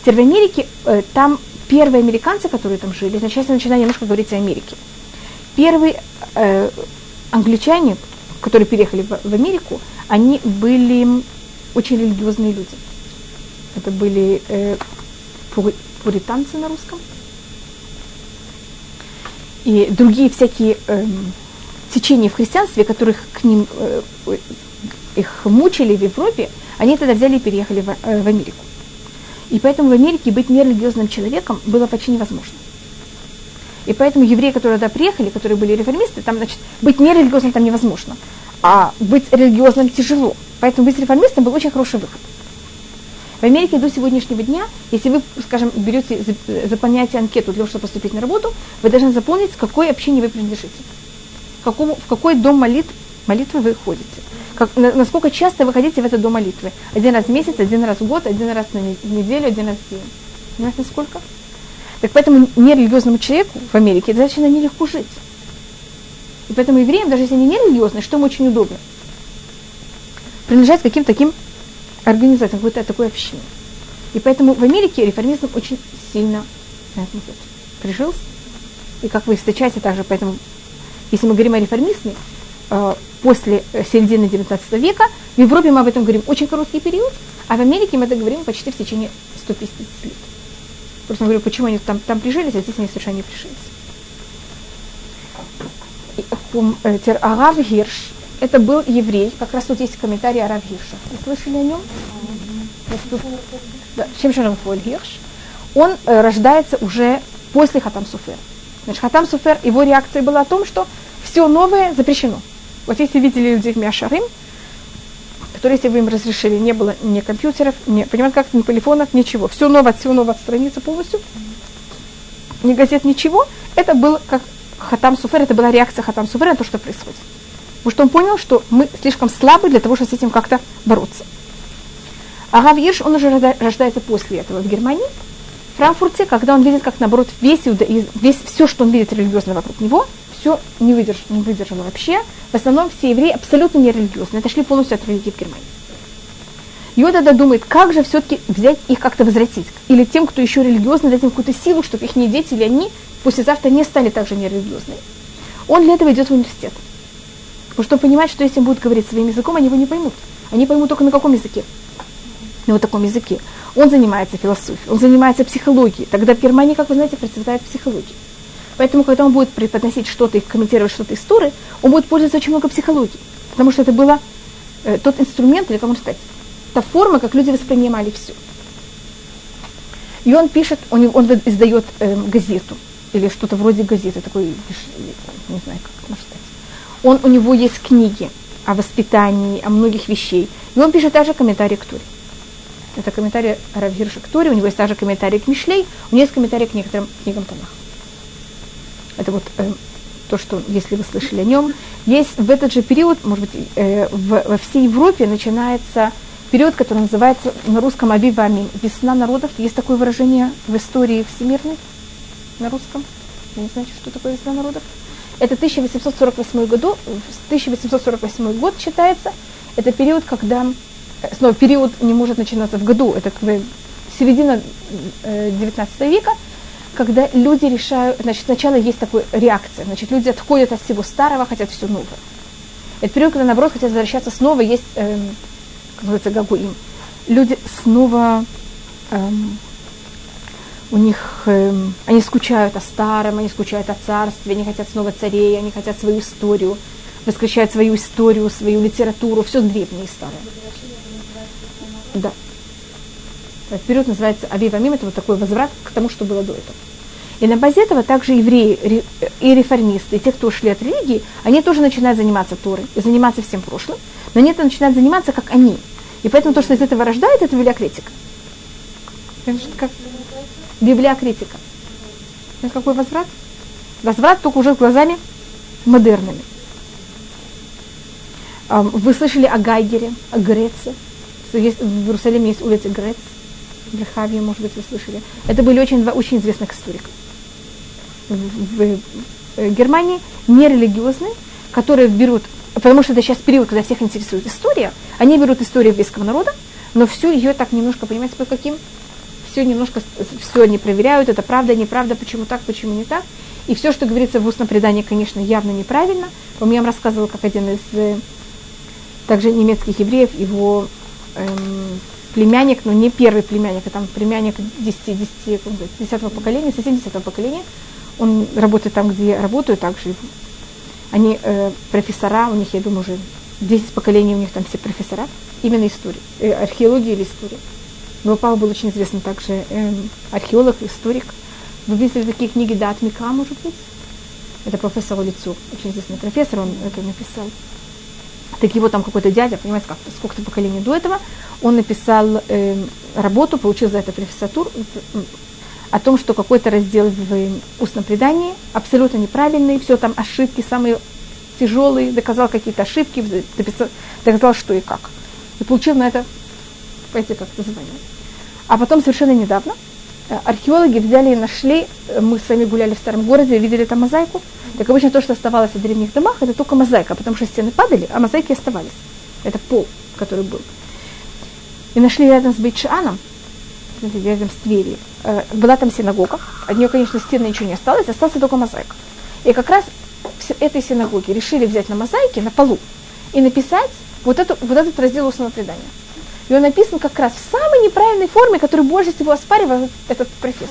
Теперь в Америке э, там первые американцы, которые там жили, сейчас я начинаю немножко говорить о Америке. Первые э, англичане, которые переехали в, в Америку, они были очень религиозные люди. Это были э, пуританцы на русском. И другие всякие э, течения в христианстве, которых к ним э, их мучили в Европе, они тогда взяли и переехали в, э, в Америку. И поэтому в Америке быть нерелигиозным человеком было почти невозможно. И поэтому евреи, которые туда приехали, которые были реформисты, там, значит, быть нерелигиозным там невозможно. А быть религиозным тяжело. Поэтому быть реформистом был очень хороший выход. В Америке до сегодняшнего дня, если вы, скажем, берете, заполняете анкету для того, чтобы поступить на работу, вы должны заполнить, к какой общине вы принадлежите. Какому, в какой дом молитв, молитвы вы ходите. Как, на, насколько часто вы ходите в этот дом молитвы. Один раз в месяц, один раз в год, один раз на неделю, один раз в день. Понимаете, насколько? Так поэтому нерелигиозному человеку в Америке достаточно нелегко жить. И поэтому евреям, даже если они не религиозные, что им очень удобно? Принадлежать каким-то таким организациям, какой-то такой общине. И поэтому в Америке реформизм очень сильно прижился. И как вы встречаете также, поэтому, если мы говорим о реформизме, э, после середины 19 века, в Европе мы об этом говорим очень короткий период, а в Америке мы это говорим почти в течение 150 лет. Просто говорю, почему они там, там прижились, а здесь они совершенно не прижились. Э, Арав Гирш, это был еврей, как раз тут есть комментарий Арав Гирша. Вы слышали о нем? Да, Шемшон Гирш. Он э, рождается уже после Хатам Суфер. Значит, Хатам Суфер, его реакция была о том, что все новое запрещено. Вот если видели людей в Мяшарим, которые, если вы им разрешили, не было ни компьютеров, ни, понимаете, как ни телефонов, ничего. Все новое, все новое от полностью. Ни газет, ничего. Это был как Хатам Суфер, это была реакция Хатам Суфера на то, что происходит. Потому что он понял, что мы слишком слабы для того, чтобы с этим как-то бороться. А Гав Ирш, он уже рождается после этого в Германии, в Франкфурте, когда он видит, как наоборот весь, весь все, что он видит религиозно вокруг него, все не, выдерж, не выдержало вообще. В основном все евреи абсолютно не религиозные, отошли полностью от религии в Германии. Он тогда думает, как же все-таки взять их как-то возвратить. Или тем, кто еще религиозный, дать им какую-то силу, чтобы их не дети или они послезавтра не стали также нерелигиозными. Он для этого идет в университет. Потому что он понимает, что если он будет говорить своим языком, они его не поймут. Они поймут только на каком языке. На вот таком языке. Он занимается философией, он занимается психологией. Тогда в Германии, как вы знаете, процветает психология. Поэтому, когда он будет преподносить что-то и комментировать что-то из Туры, он будет пользоваться очень много психологией. Потому что это было э, тот инструмент, или можно сказать, та форма, как люди воспринимали все. И он пишет, он, он издает э, газету, или что-то вроде газеты, такой, не знаю, как можно сказать. Он, у него есть книги о воспитании, о многих вещей. И он пишет также комментарии к Туре. Это комментарий Равгирша к Туре, у него есть также комментарий к Мишлей, у него есть комментарий к некоторым книгам Танах. Это вот э, то, что, если вы слышали о нем. Есть в этот же период, может быть, э, в, во всей Европе начинается период, который называется на русском Абива Амин. Весна народов. Есть такое выражение в истории всемирной на русском. Вы не знаете, что такое весна народов? Это 1848 году, 1848 год считается. Это период, когда э, снова период не может начинаться в году, это когда середина 19 э, века, когда люди решают, значит, сначала есть такая реакция, значит, люди отходят от всего старого, хотят все новое. Это период, когда, наоборот, хотят возвращаться снова, есть, эм, как называется, гагуим. Люди снова, эм, у них, эм, они скучают о старом, они скучают о царстве, они хотят снова царей, они хотят свою историю, воскрешают свою историю, свою литературу, все древнее и старое. Да. Период называется Авива Мим, это вот такой возврат к тому, что было до этого. И на базе этого также евреи и реформисты, и те, кто ушли от религии, они тоже начинают заниматься Торой и заниматься всем прошлым, но они это начинают заниматься, как они. И поэтому то, что из этого рождает, это библиокритика. Как библиокритика. Какой возврат? Возврат только уже глазами модерными. Вы слышали о Гайгере, о Греце. В Иерусалиме есть улица Грец. Рехавия, может быть, вы слышали. Это были очень, два очень известных историка. В, в, Германии нерелигиозные, которые берут, потому что это сейчас период, когда всех интересует история, они берут историю еврейского народа, но всю ее так немножко, понимаете, по каким? Все немножко, все они проверяют, это правда, неправда, почему так, почему не так. И все, что говорится в устном предании, конечно, явно неправильно. Помню, я рассказывала, как один из э, также немецких евреев, его эм, племянник, но не первый племянник, а там племянник 10, 10, 10 поколения, совсем 10 поколения. Он работает там, где я работаю, также они э, профессора, у них, я думаю, уже 10 поколений у них там все профессора, именно истории, э, археологии или истории. Но папа был очень известный также э, археолог, историк. Вы видели такие книги Дат Мика, может быть? Это профессор лицу, очень известный профессор, он это написал так его там какой-то дядя, понимаете, как сколько-то поколений до этого, он написал э, работу, получил за это профессатуру, о том, что какой-то раздел в устном предании абсолютно неправильный, все там ошибки, самые тяжелые, доказал какие-то ошибки, дописал, доказал, что и как. И получил на это, понимаете, как название. А потом совершенно недавно э, археологи взяли и нашли, э, мы с вами гуляли в старом городе, видели там мозаику, так обычно то, что оставалось в древних домах, это только мозаика, потому что стены падали, а мозаики оставались. Это пол, который был. И нашли рядом с Бейтшаном, рядом с Тверью, э, была там синагога. От нее, конечно, стены ничего не осталось, остался только мозаика. И как раз в этой синагоге решили взять на мозаике, на полу, и написать вот, эту, вот этот раздел устного предания. И он написан как раз в самой неправильной форме, которую больше всего оспаривал этот профессор.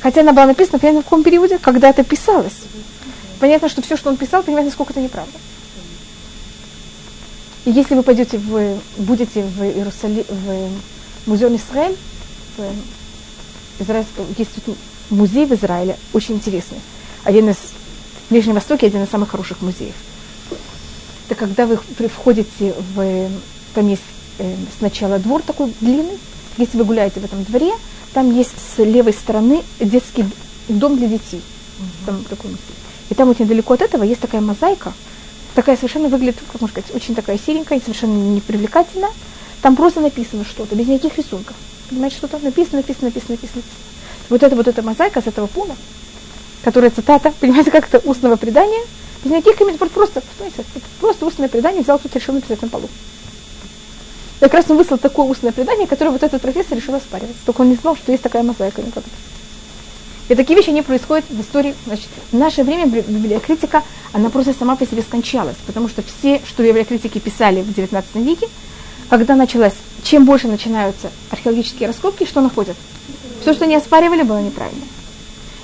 Хотя она была написана, понятно, в каком периоде, когда это писалось. Понятно, что все, что он писал, понимаете, насколько это неправда. И если вы пойдете в, будете в Иерусалим, в музей Израиль, Израиль, есть тут музей в Израиле, очень интересный. Один из в Ближнем Востоке один из самых хороших музеев. Это когда вы входите в, там есть э, сначала двор такой длинный, если вы гуляете в этом дворе, там есть с левой стороны детский дом для детей. Там такой музей. И там вот недалеко от этого есть такая мозаика, такая совершенно выглядит, как можно сказать, очень такая серенькая, совершенно непривлекательная. Там просто написано что-то, без никаких рисунков. Понимаете, что там написано, написано, написано, написано. Вот это вот эта мозаика с этого пола, которая цитата, понимаете, как это устного предания, без никаких комментариев, просто, понимаете, просто устное предание взял тут решил написать на полу. Как раз он выслал такое устное предание, которое вот этот профессор решил оспаривать. Только он не знал, что есть такая мозаика никогда. И такие вещи, они происходят в истории. Значит, в наше время библиокритика, она просто сама по себе скончалась, потому что все, что библиокритики писали в XIX веке, когда началось, чем больше начинаются археологические раскопки, что находят? Все, что они оспаривали, было неправильно.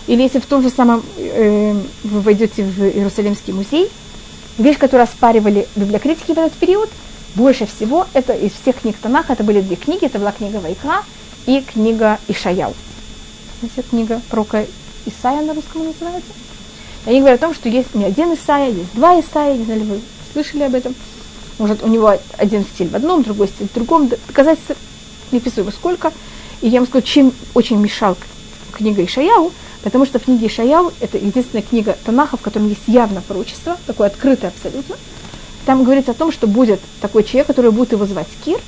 Или если в том же самом э, вы войдете в Иерусалимский музей, вещь, которую оспаривали библиокритики в этот период, больше всего это из всех книг Танаха, это были две книги, это была книга Вайкра и книга Ишаял. Знаете, книга Прока Исаия на русском называется. Они говорят о том, что есть не один Исаия, есть два Исаия, не знали, вы слышали об этом. Может, у него один стиль в одном, другой стиль в другом. Доказательств неписуемо сколько. И я вам скажу, чем очень мешал книга Ишаяу, потому что в книге Ишаяу это единственная книга Танаха, в котором есть явно пророчество, такое открытое абсолютно. Там говорится о том, что будет такой человек, который будет его звать Кир,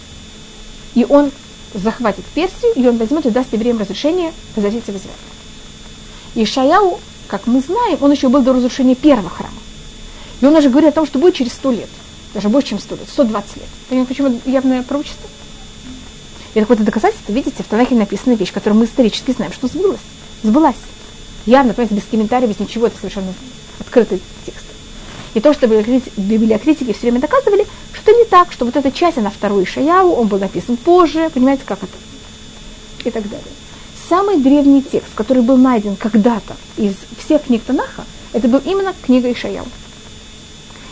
и он захватит Персию, и он возьмет и даст евреям разрешение возвратиться в Израиль. И Шаяу, как мы знаем, он еще был до разрушения первого храма. И он уже говорит о том, что будет через сто лет, даже больше, чем сто лет, 120 лет. Понимаете, почему явное пророчество? И какое-то доказательство, видите, в Танахе написана вещь, которую мы исторически знаем, что сбылась. Сбылась. Явно, понимаете, без комментариев, без ничего, это совершенно открытый текст. И то, что библиокритики все время доказывали, что не так, что вот эта часть, она второй Шаяу, он был написан позже, понимаете, как это? И так далее. Самый древний текст, который был найден когда-то из всех книг Танаха, это был именно книга Ишаяу.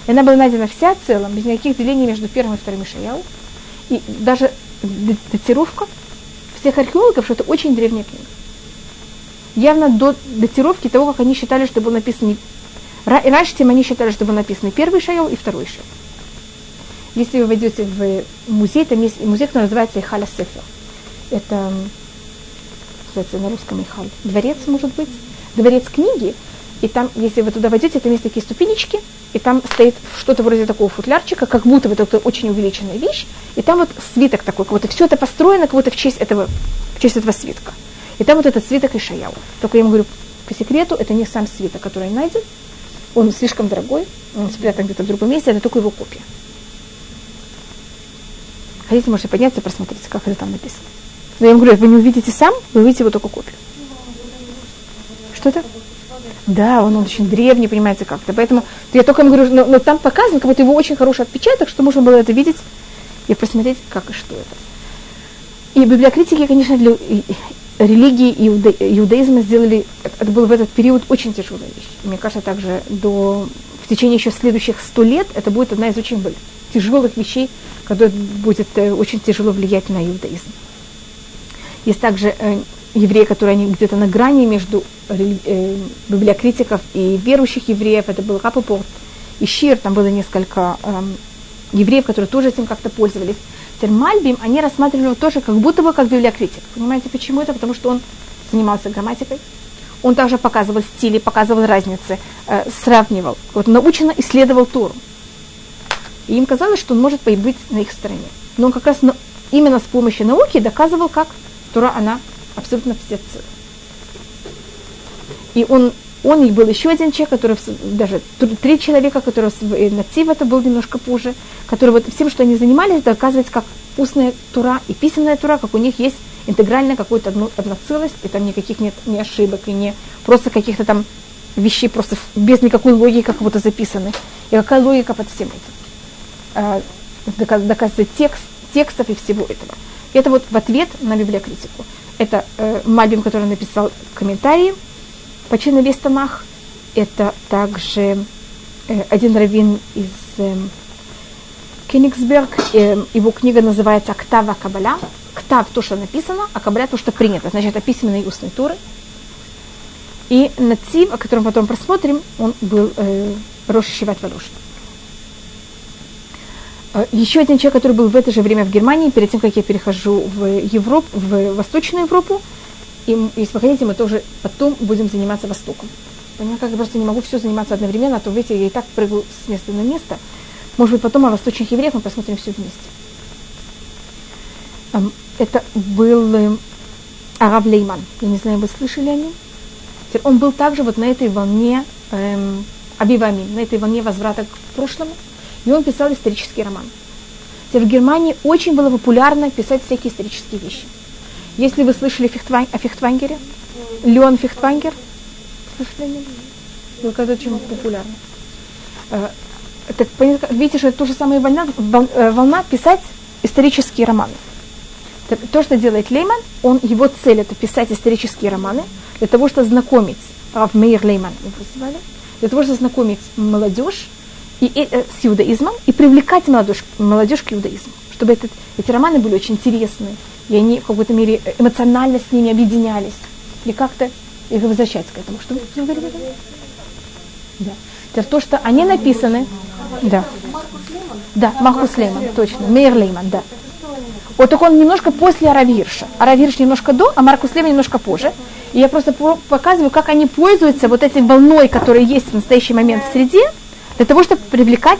И она была найдена вся целом, без никаких делений между первым и вторым Ишаяу. И даже датировка всех археологов, что это очень древняя книга. Явно до датировки того, как они считали, что был написан Раньше, тем они считали, что был написан первый шаял и второй шаял. Если вы войдете в музей, там есть музей, который называется Ихаля Сефер. Это, называется на русском Ихаль, дворец, может быть, дворец книги. И там, если вы туда войдете, там есть такие ступенечки, и там стоит что-то вроде такого футлярчика, как будто бы это очень увеличенная вещь, и там вот свиток такой, как будто все это построено, как будто в честь этого, в честь этого свитка. И там вот этот свиток Ишаяу. Только я ему говорю, по секрету, это не сам свиток, который найден, он слишком дорогой, он спрятан где-то в другом месте, это только его копия. Хотите, можете подняться и просмотреть, как это там написано. Но я ему говорю, вы не увидите сам, вы увидите его только копию. Что это? Да, он, он очень древний, понимаете, как-то. Поэтому я только ему говорю, но, но там показано, как будто его очень хороший отпечаток, что можно было это видеть и просмотреть, как и что это. И библиокритики, конечно, для религии иуда, иудаизма сделали, это было в этот период очень тяжелая вещь. Мне кажется, также до, в течение еще следующих сто лет это будет одна из очень тяжелых вещей, которая будет э, очень тяжело влиять на иудаизм. Есть также э, евреи, которые они где-то на грани между э, библиокритиков и верующих евреев. Это был Рапопорт и Шир, там было несколько э, евреев, которые тоже этим как-то пользовались. Термальбим, они рассматривали его тоже как будто бы как библиокритик. Понимаете, почему это? Потому что он занимался грамматикой, он также показывал стили, показывал разницы, э, сравнивал, вот научно исследовал Туру. И им казалось, что он может быть на их стороне. Но он как раз на, именно с помощью науки доказывал, как Тура, она абсолютно всецелая. И он он и был еще один человек, который, даже три человека, которые э, Нацив это был немножко позже, которые вот всем, что они занимались, доказывать, как устная тура и письменная тура, как у них есть интегрально какую-то одну, одна целость, и там никаких нет ни ошибок, и не просто каких-то там вещей просто без никакой логики как будто записаны. И какая логика под всем этим? А, доказывает текст, текстов и всего этого. Это вот в ответ на библиокритику. Это э, Мальбим, который написал комментарии, Почти на весь Танах. Это также э, один раввин из э, Кенигсберг. Э, его книга называется «Ктава Кабаля». Ктав – то, что написано, а Кабаля – то, что принято. Значит, это письменные и устные туры. И Нацив, о котором потом просмотрим, он был э, Роша Шиват. Э, еще один человек, который был в это же время в Германии, перед тем, как я перехожу в Европу, в Восточную Европу, и если вы хотите, мы тоже потом будем заниматься Востоком. Я как просто не могу все заниматься одновременно, а то, видите, я и так прыгаю с места на место. Может быть, потом о восточных евреях мы посмотрим все вместе. Это был э, Араб Лейман. Я не знаю, вы слышали о нем? Он был также вот на этой волне эм, Абивами, на этой волне возврата к прошлому. И он писал исторический роман. В Германии очень было популярно писать всякие исторические вещи. Если вы слышали Фехтван- о Фехтвангере, Леон Фехтвангер, слышали о нем? Был когда очень популярный. Э, Так, видите, что это та же самая волна, вол- э, волна писать исторические романы. То, что делает Лейман, он, его цель это писать исторические романы, для того, чтобы знакомить, Рав Мейер Лейман его звали, для того, чтобы знакомить молодежь и, э, э, с иудаизмом и привлекать молодежь, молодежь к иудаизму. Чтобы этот, эти романы были очень интересные, и они в какой-то мере э, эмоционально с ними объединялись. И как-то их возвращать к этому. Что вы этом? Да. Теперь то, что они написаны... Да. Да, Махус Лейман, точно. Мейер Лейман, да. Вот только он немножко после Аравирша. Аравирш немножко до, а Маркус Лейман немножко позже. И я просто по- показываю, как они пользуются вот этой волной, которая есть в настоящий момент в среде, для того, чтобы привлекать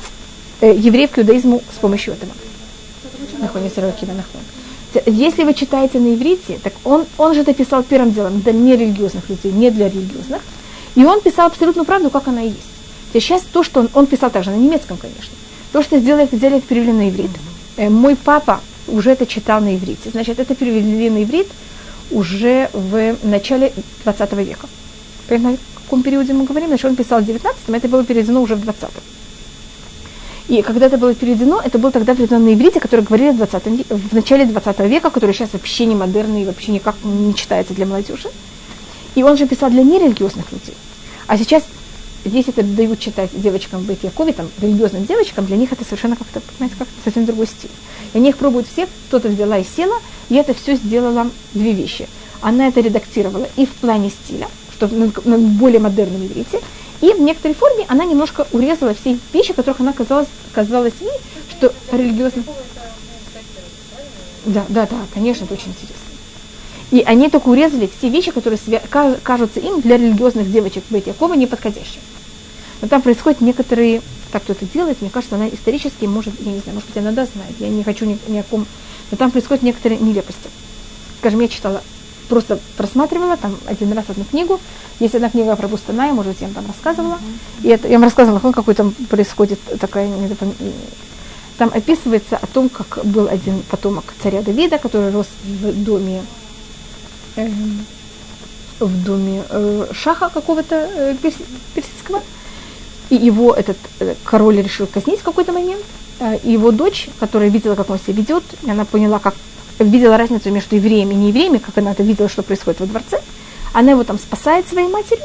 э, евреев к иудаизму с помощью этого. Нахон, Сирокина, Нахон. Если вы читаете на иврите, так он, он же это писал первым делом для нерелигиозных людей, не для религиозных. И он писал абсолютную правду, как она и есть. Сейчас то, что он, он писал также на немецком, конечно. То, что сделали, это перевели на иврит. Э, Мой папа уже это читал на иврите. Значит, это перевели на иврит уже в начале 20 века. Понятно, каком периоде мы говорим? Значит, он писал в 19-м, это было переведено уже в 20-м. И когда это было переведено, это было тогда переведено на иврите, который говорили в, 20 ве- в начале 20 века, который сейчас вообще не модерный вообще никак не читается для молодежи. И он же писал для нерелигиозных людей. А сейчас, если это дают читать девочкам в Бейт Якове, там, религиозным девочкам, для них это совершенно как-то, понимаете, как совсем другой стиль. И они их пробуют все, кто-то взяла и села, и это все сделала две вещи. Она это редактировала и в плане стиля, что на, более модерном иврите, и в некоторой форме она немножко урезала все вещи, которых она казалась, казалось ей, что религиозно... Да, да, да, конечно, это очень интересно. И они только урезали все вещи, которые кажутся им для религиозных девочек Бейт Якова неподходящими. Но там происходят некоторые, так кто это делает, мне кажется, она исторически, может, я не знаю, может быть, она да знает, я не хочу ни, ни о ком, но там происходят некоторые нелепости. Скажем, я читала, просто просматривала там один раз одну книгу, есть одна книга про Бустаная, может быть, я вам там рассказывала, и это, я вам рассказывала, ну, какой там происходит такая недопон- там описывается о том, как был один потомок царя Давида, который рос в доме эм, в доме э, шаха какого-то э, перси- персидского. И его этот э, король решил казнить в какой-то момент. Э, и его дочь, которая видела, как он себя ведет, и она поняла, как видела разницу между евреями и неевреями, как она это видела, что происходит во дворце, она его там спасает своей матерью,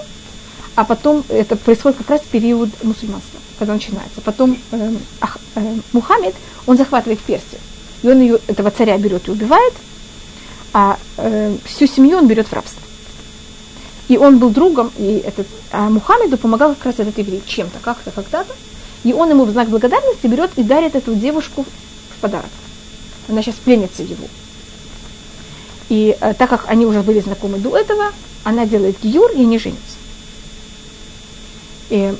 а потом это происходит как раз в период мусульманства, когда начинается. Потом эм, Ах- эм, Мухаммед, он захватывает Персию, и он ее, этого царя берет и убивает, а э, всю семью он берет в рабство. И он был другом, и этот, а Мухаммеду помогал как раз этот еврей чем-то, как-то, когда-то. И он ему в знак благодарности берет и дарит эту девушку в подарок. Она сейчас пленится его. И э, так как они уже были знакомы до этого, она делает гиюр, и они женятся. И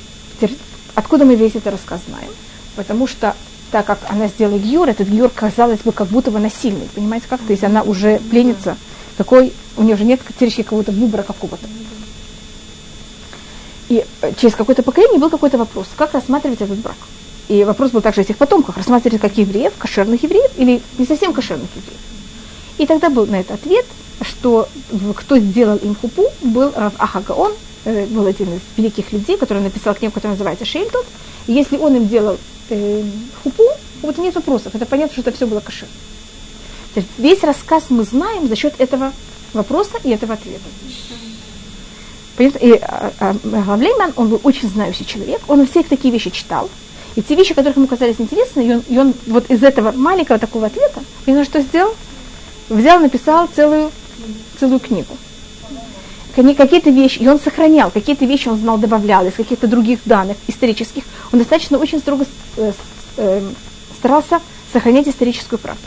откуда мы весь этот рассказ знаем? Потому что так как она сделала гиюр, этот гиюр, казалось бы, как будто бы насильный. Понимаете, как? То есть она уже пленится, такой, у нее уже нет теоретически какого-то выбора какого-то. И э, через какое-то поколение был какой-то вопрос, как рассматривать этот брак. И вопрос был также о этих потомках, рассматривать как евреев, кошерных евреев или не совсем кошерных евреев. И тогда был на это ответ, что в- кто сделал им хупу, был Рав Ахагаон, э, был один из великих людей, который написал книгу, которая называется Шейльтот. И если он им делал э, хупу, вот нет вопросов, это понятно, что это все было кошерно. То есть Весь рассказ мы знаем за счет этого вопроса и этого ответа. Понятно? И а, а, Лейман, он был очень знающий человек, он всех такие вещи читал. И те вещи, которые ему казались интересны, и он, и он вот из этого маленького такого ответа, понимаешь, что сделал? Взял, написал целую, целую книгу. Какие-то вещи, и он сохранял, какие-то вещи он знал, добавлял из каких-то других данных исторических. Он достаточно очень строго э, с- э, старался сохранять историческую правду.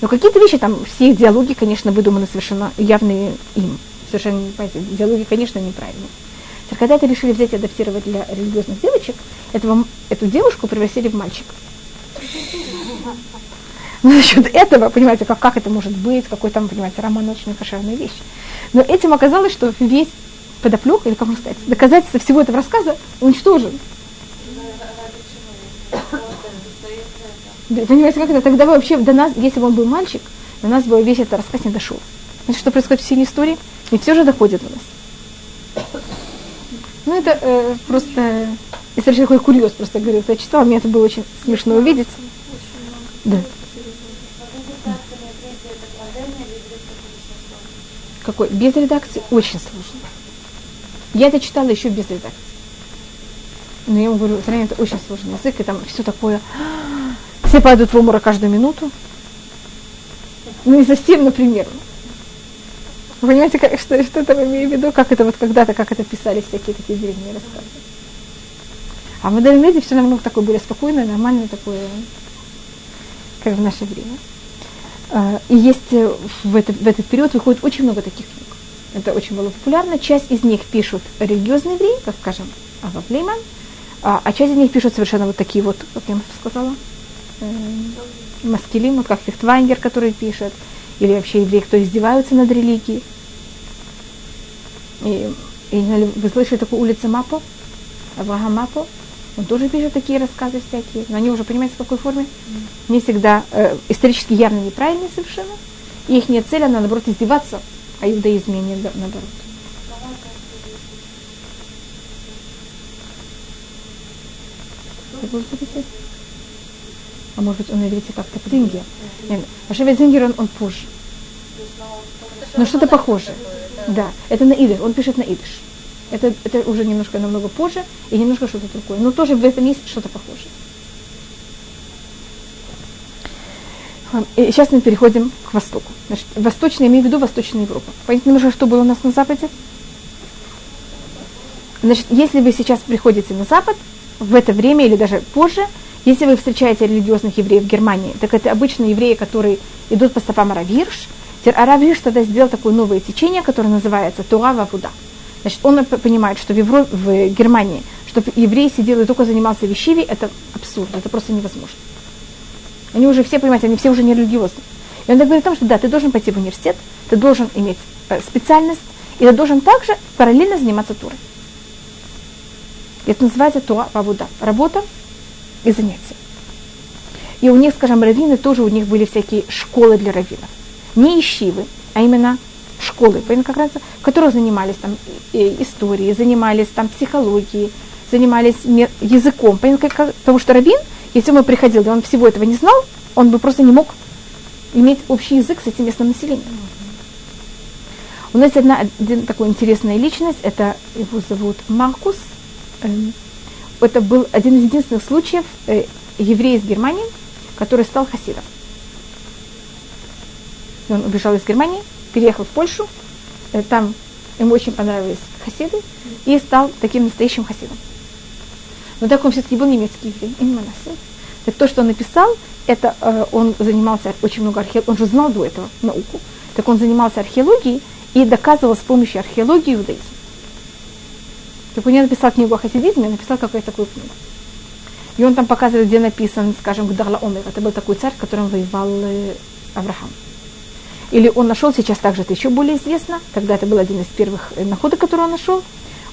Но какие-то вещи, там, все их диалоги, конечно, выдуманы совершенно явные им. Совершенно, понимаете, диалоги, конечно, неправильные. Когда это решили взять и адаптировать для религиозных девочек, этого, эту девушку превратили в мальчика. Насчет этого, понимаете, как, как это может быть, какой там, понимаете, роман очень кошерная вещь. Но этим оказалось, что весь подоплек, или как можно сказать, доказательство всего этого рассказа уничтожен. Понимаете, как это? Тогда вообще до нас, если бы он был мальчик, до нас бы весь этот рассказ не дошел. Значит, что происходит в синей истории? И все же доходит до нас. Ну, это э, просто исторический такой курьез, просто говорю, я читала, мне это было очень смешно увидеть. Да. Какой? Без редакции очень сложно. Я это читала еще без редакции. Но я ему говорю, Израиль это очень сложный язык, и там все такое. Все падают в умора каждую минуту. Ну, не совсем, например. Вы понимаете, как, что, что это имею в виду? Как это вот когда-то, как это писали всякие такие древние рассказы. А в модернизме все намного такое более спокойное, нормальное такое, как в наше время. А, и есть э, в этот, в этот период выходит очень много таких книг. Это очень было популярно. Часть из них пишут религиозные евреи, как, скажем, Ава Плейман, а, а часть из них пишут совершенно вот такие вот, как я сказала, э, маскилим, вот как Фихтвайнгер, который пишет, или вообще евреи, кто издеваются над религией. И, и вы слышали такую улицу Мапо, Авраам Мапо, он тоже пишет такие рассказы всякие, но они уже, понимаете, в какой форме? Не всегда э, исторически явно неправильные совершенно. И их цель, она, наоборот, издеваться а иудаизме не наоборот. А может быть, он на иврите как-то деньги? Нет, Ашева Зингер, он, он позже. Но что-то похожее. Да, это на идыш, он пишет на идыш. Это, это уже немножко намного позже и немножко что-то другое. Но тоже в этом есть что-то похожее. И сейчас мы переходим к востоку. Значит, восточная, имею в виду Восточная Европа. Понятно немножко, что было у нас на Западе? Значит, если вы сейчас приходите на Запад, в это время или даже позже, если вы встречаете религиозных евреев в Германии, так это обычно евреи, которые идут по стопам Аравирш. Аравирш тогда сделал такое новое течение, которое называется Туа Вавуда. Значит, он понимает, что в, Евро... в Германии, чтобы еврей сидел и только занимался вещиви, это абсурд, это просто невозможно. Они уже все, понимаете, они все уже не религиозны. И он говорит о том, что да, ты должен пойти в университет, ты должен иметь э, специальность, и ты должен также параллельно заниматься турой. Это называется туа вавуда. Работа и занятия. И у них, скажем, раввины тоже у них были всякие школы для раввинов. Не ищивы, а именно школы, как раз, в которых занимались там историей, занимались там психологией, занимались языком. Потому что раввин, если он приходил, и он всего этого не знал, он бы просто не мог иметь общий язык с этим местным населением. У нас одна один такой интересная личность, это его зовут Маркус. Эм, это был один из единственных случаев э, еврея из Германии, который стал хасидом. Он убежал из Германии, переехал в Польшу, э, там ему очень понравились хасиды, и стал таким настоящим хасидом. Но так он все-таки был немецкий еврей, именно Манассе. Так то, что он написал, это э, он занимался очень много археологией, он же знал до этого науку. Так он занимался археологией и доказывал с помощью археологии иудаизм. Так он не написал книгу о хасидизме, а написал какую-то такую книгу. И он там показывает, где написан, скажем, Гдарла Омер. Это был такой царь, которым воевал э, Авраам. Или он нашел, сейчас также это еще более известно, тогда это был один из первых э, находок, который он нашел.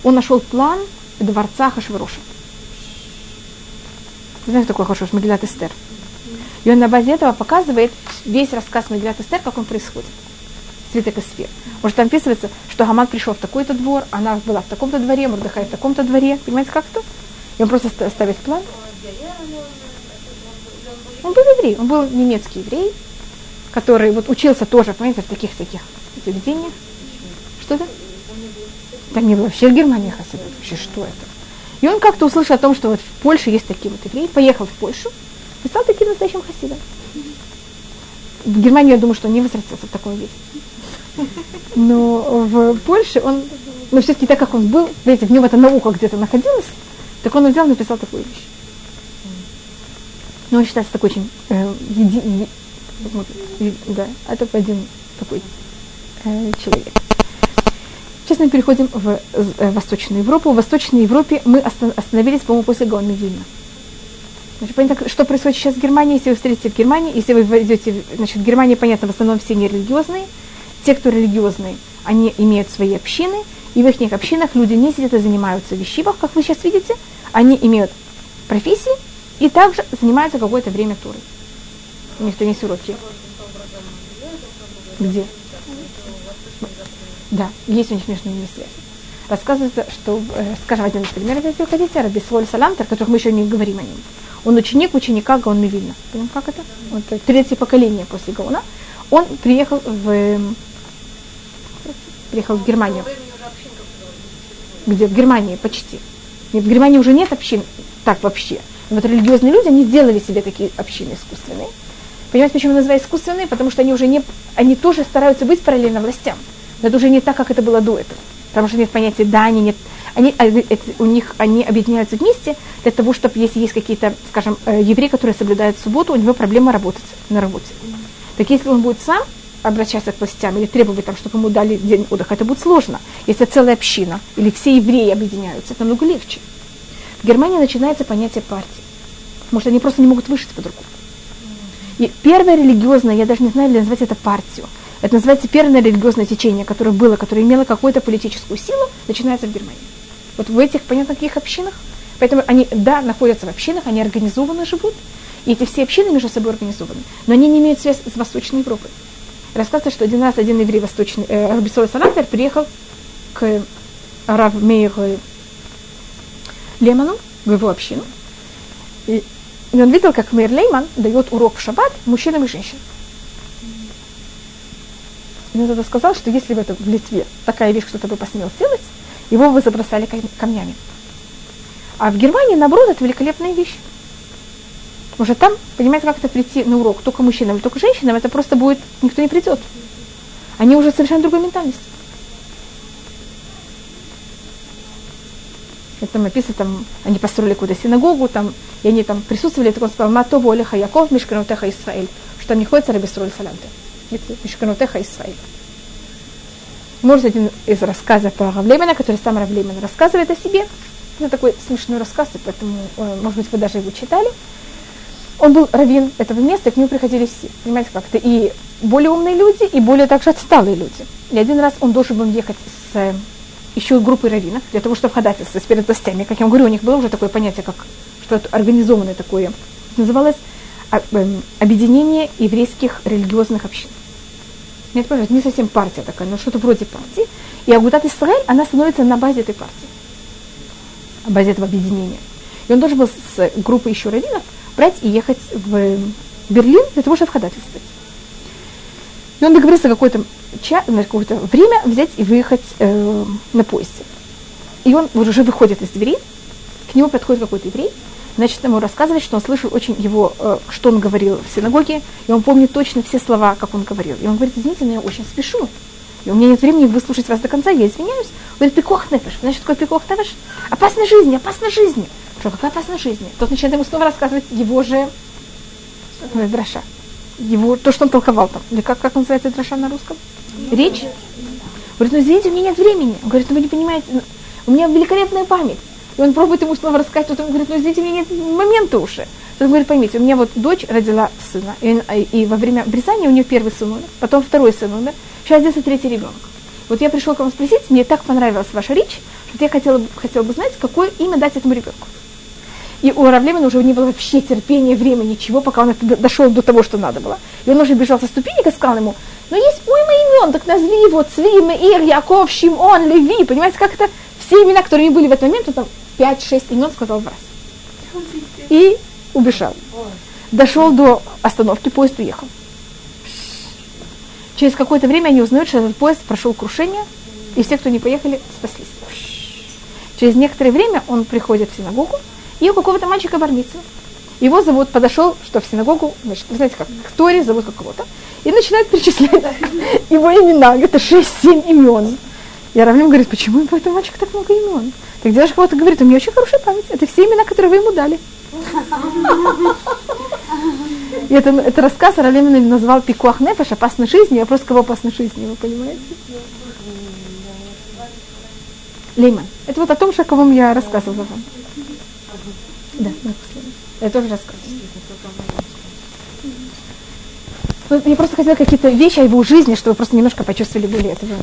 Он нашел план дворца Хашвироша. Знаете, такой Хашвирош, Магилат Эстер. И он на базе этого показывает весь рассказ Магилат Эстер, как он происходит. Свиток из сфер. Может, там описывается, что Хаман пришел в такой-то двор, она была в таком-то дворе, Мурдыхай в таком-то дворе. Понимаете, как то? И он просто ставит план. Он был еврей, он был немецкий еврей, который вот учился тоже, понимаете, в таких таких заведениях. Что это? Там не вообще в Германии хасидов. Вообще, что это? И он как-то услышал о том, что вот в Польше есть такие вот евреи, поехал в Польшу и стал таким настоящим хасидом. В Германии, я думаю, что он не возвратился в таком виде. Но в Польше он, но все-таки так как он был, видите, в нем эта наука где-то находилась, так он взял и написал такую вещь. Но он считается такой очень э, еди, да, это один такой э, человек. сейчас мы переходим в э, Восточную Европу. В Восточной Европе мы оста- остановились, по-моему, после Гаона Вильна. Значит, понятно, что происходит сейчас в Германии, если вы встретите в Германии, если вы войдете, значит, в Германии, понятно, в основном все нерелигиозные. Те, кто религиозные, они имеют свои общины, и в их общинах люди не сидят и занимаются вещивах, как вы сейчас видите. Они имеют профессии и также занимаются какое-то время турой. У них то есть. Где? Да, есть у них между ними. Рассказывается, что, э, скажем, один из примеров, вы хотите, Раби Салантер, о которых мы еще не говорим о нем. Он ученик ученика Гаона Вильна. Понимаете, как это? Вот э, третье поколение после Гаона. Он приехал в, э, приехал в Германию. Где? В Германии почти. Нет, в Германии уже нет общин так вообще. Вот религиозные люди, они сделали себе такие общины искусственные. Понимаете, почему называют искусственные? Потому что они уже не, они тоже стараются быть параллельно властям. Но это уже не так, как это было до этого. Потому что нет понятия да, они нет. Они, а, это, у них, они объединяются вместе для того, чтобы, если есть какие-то, скажем, э, евреи, которые соблюдают субботу, у него проблема работать на работе. Так если он будет сам обращаться к властям или требовать, там, чтобы ему дали день отдыха, это будет сложно. Если целая община или все евреи объединяются, это намного легче. В Германии начинается понятие партии. Потому что они просто не могут выжить по-другому. И первое религиозное, я даже не знаю, ли назвать это партию. Это называется первое религиозное течение, которое было, которое имело какую-то политическую силу, начинается в Германии. Вот в этих, понятно, каких общинах. Поэтому они, да, находятся в общинах, они организованно живут, и эти все общины между собой организованы. Но они не имеют связь с Восточной Европой. Рассказывается, что один раз один еврей восточный, э, Рабисой Салантер приехал к Рав Мейру Леману, в его общину. И, и он видел, как Мейр Лейман дает урок в шаббат мужчинам и женщинам. И он тогда сказал, что если бы это в Литве такая вещь кто-то бы посмел сделать, его бы забросали кам- камнями. А в Германии, наоборот, это великолепная вещь. Что там, понимаете, как это прийти на урок только мужчинам только женщинам, это просто будет, никто не придет. Они уже совершенно другой ментальности. Там написано, там, они построили какую-то синагогу, там, и они там присутствовали, так он сказал, Мато Волеха Яков, Мишканутеха Исраэль, что там не ходится Рабисроль Саланте. Мишканутеха Исраэль. Может, один из рассказов про Равлеймана, который сам Равлейман рассказывает о себе. Это такой смешной рассказ, и поэтому, э, может быть, вы даже его читали. Он был раввин этого места, к нему приходили все. Понимаете, как то И более умные люди, и более также отсталые люди. И один раз он должен был ехать с еще группой раввинов, для того, чтобы ходатайствовать перед властями. Как я вам говорю, у них было уже такое понятие, как что-то организованное такое. Называлось а, эм, объединение еврейских религиозных общин. Нет, пожалуйста, не совсем партия такая, но что-то вроде партии. И Агутат Исраэль, она становится на базе этой партии, на базе этого объединения. И он должен был с группой еще раввинов брать и ехать в Берлин для того, чтобы ходатайствовать. И он договорился какое-то, какое-то время взять и выехать э, на поезде. И он уже выходит из двери, к нему подходит какой-то еврей, значит, ему рассказывает, что он слышал очень его, э, что он говорил в синагоге, и он помнит точно все слова, как он говорил. И он говорит, извините, но я очень спешу. И у меня нет времени выслушать вас до конца, я извиняюсь. Он говорит, пикох нефеш. Значит, такой пикох нефеш? Опасной жизни, опасной жизни. Что, какая опасная жизни? Тот начинает ему снова рассказывать его же э, драша. Его, то, что он толковал там. Или как, как называется драша на русском? Речь? Говорит, ну извините, у меня нет времени. Он говорит, ну вы не понимаете, ну, у меня великолепная память. И он пробует ему снова рассказать, тот ему говорит, ну извините, у меня нет момента уже. Тот говорит, поймите, у меня вот дочь родила сына, и, и во время обрезания у нее первый сын умер, потом второй сын умер, сейчас здесь и третий ребенок. Вот я пришел к вам спросить, мне так понравилась ваша речь, что я хотела, хотела бы знать, какое имя дать этому ребенку. И у Равлемина уже не было вообще терпения, времени, ничего, пока он дошел до того, что надо было. И он уже бежал со ступенек и сказал ему, ну есть уйма имен, так назови его Цви, Меир, Яков, Шимон, Леви. Понимаете, как это все имена, которые были в этот момент, он там 5-6 имен сказал в раз. И убежал. Дошел до остановки, поезд уехал. Через какое-то время они узнают, что этот поезд прошел крушение, и все, кто не поехали, спаслись. Через некоторое время он приходит в синагогу, и у какого-то мальчика бармица. Его зовут, подошел, что в синагогу, значит, вы знаете, как в Торе зовут какого-то, и начинает перечислять его имена, это 6-7 имен. И Равлим говорит, почему у этого мальчика так много имен? Так девушка кого-то говорит, у меня очень хорошая память, это все имена, которые вы ему дали. И это, это рассказ Равлим назвал Пикуах Нефеш, опасной жизни, вопрос, кого опасной жизни, вы понимаете? Лейман. Это вот о том же, о ком я рассказывала вам. Да, да, последний. Я тоже рассказывала. Ну, Я просто хотела какие-то вещи о его жизни, чтобы вы просто немножко почувствовали были этого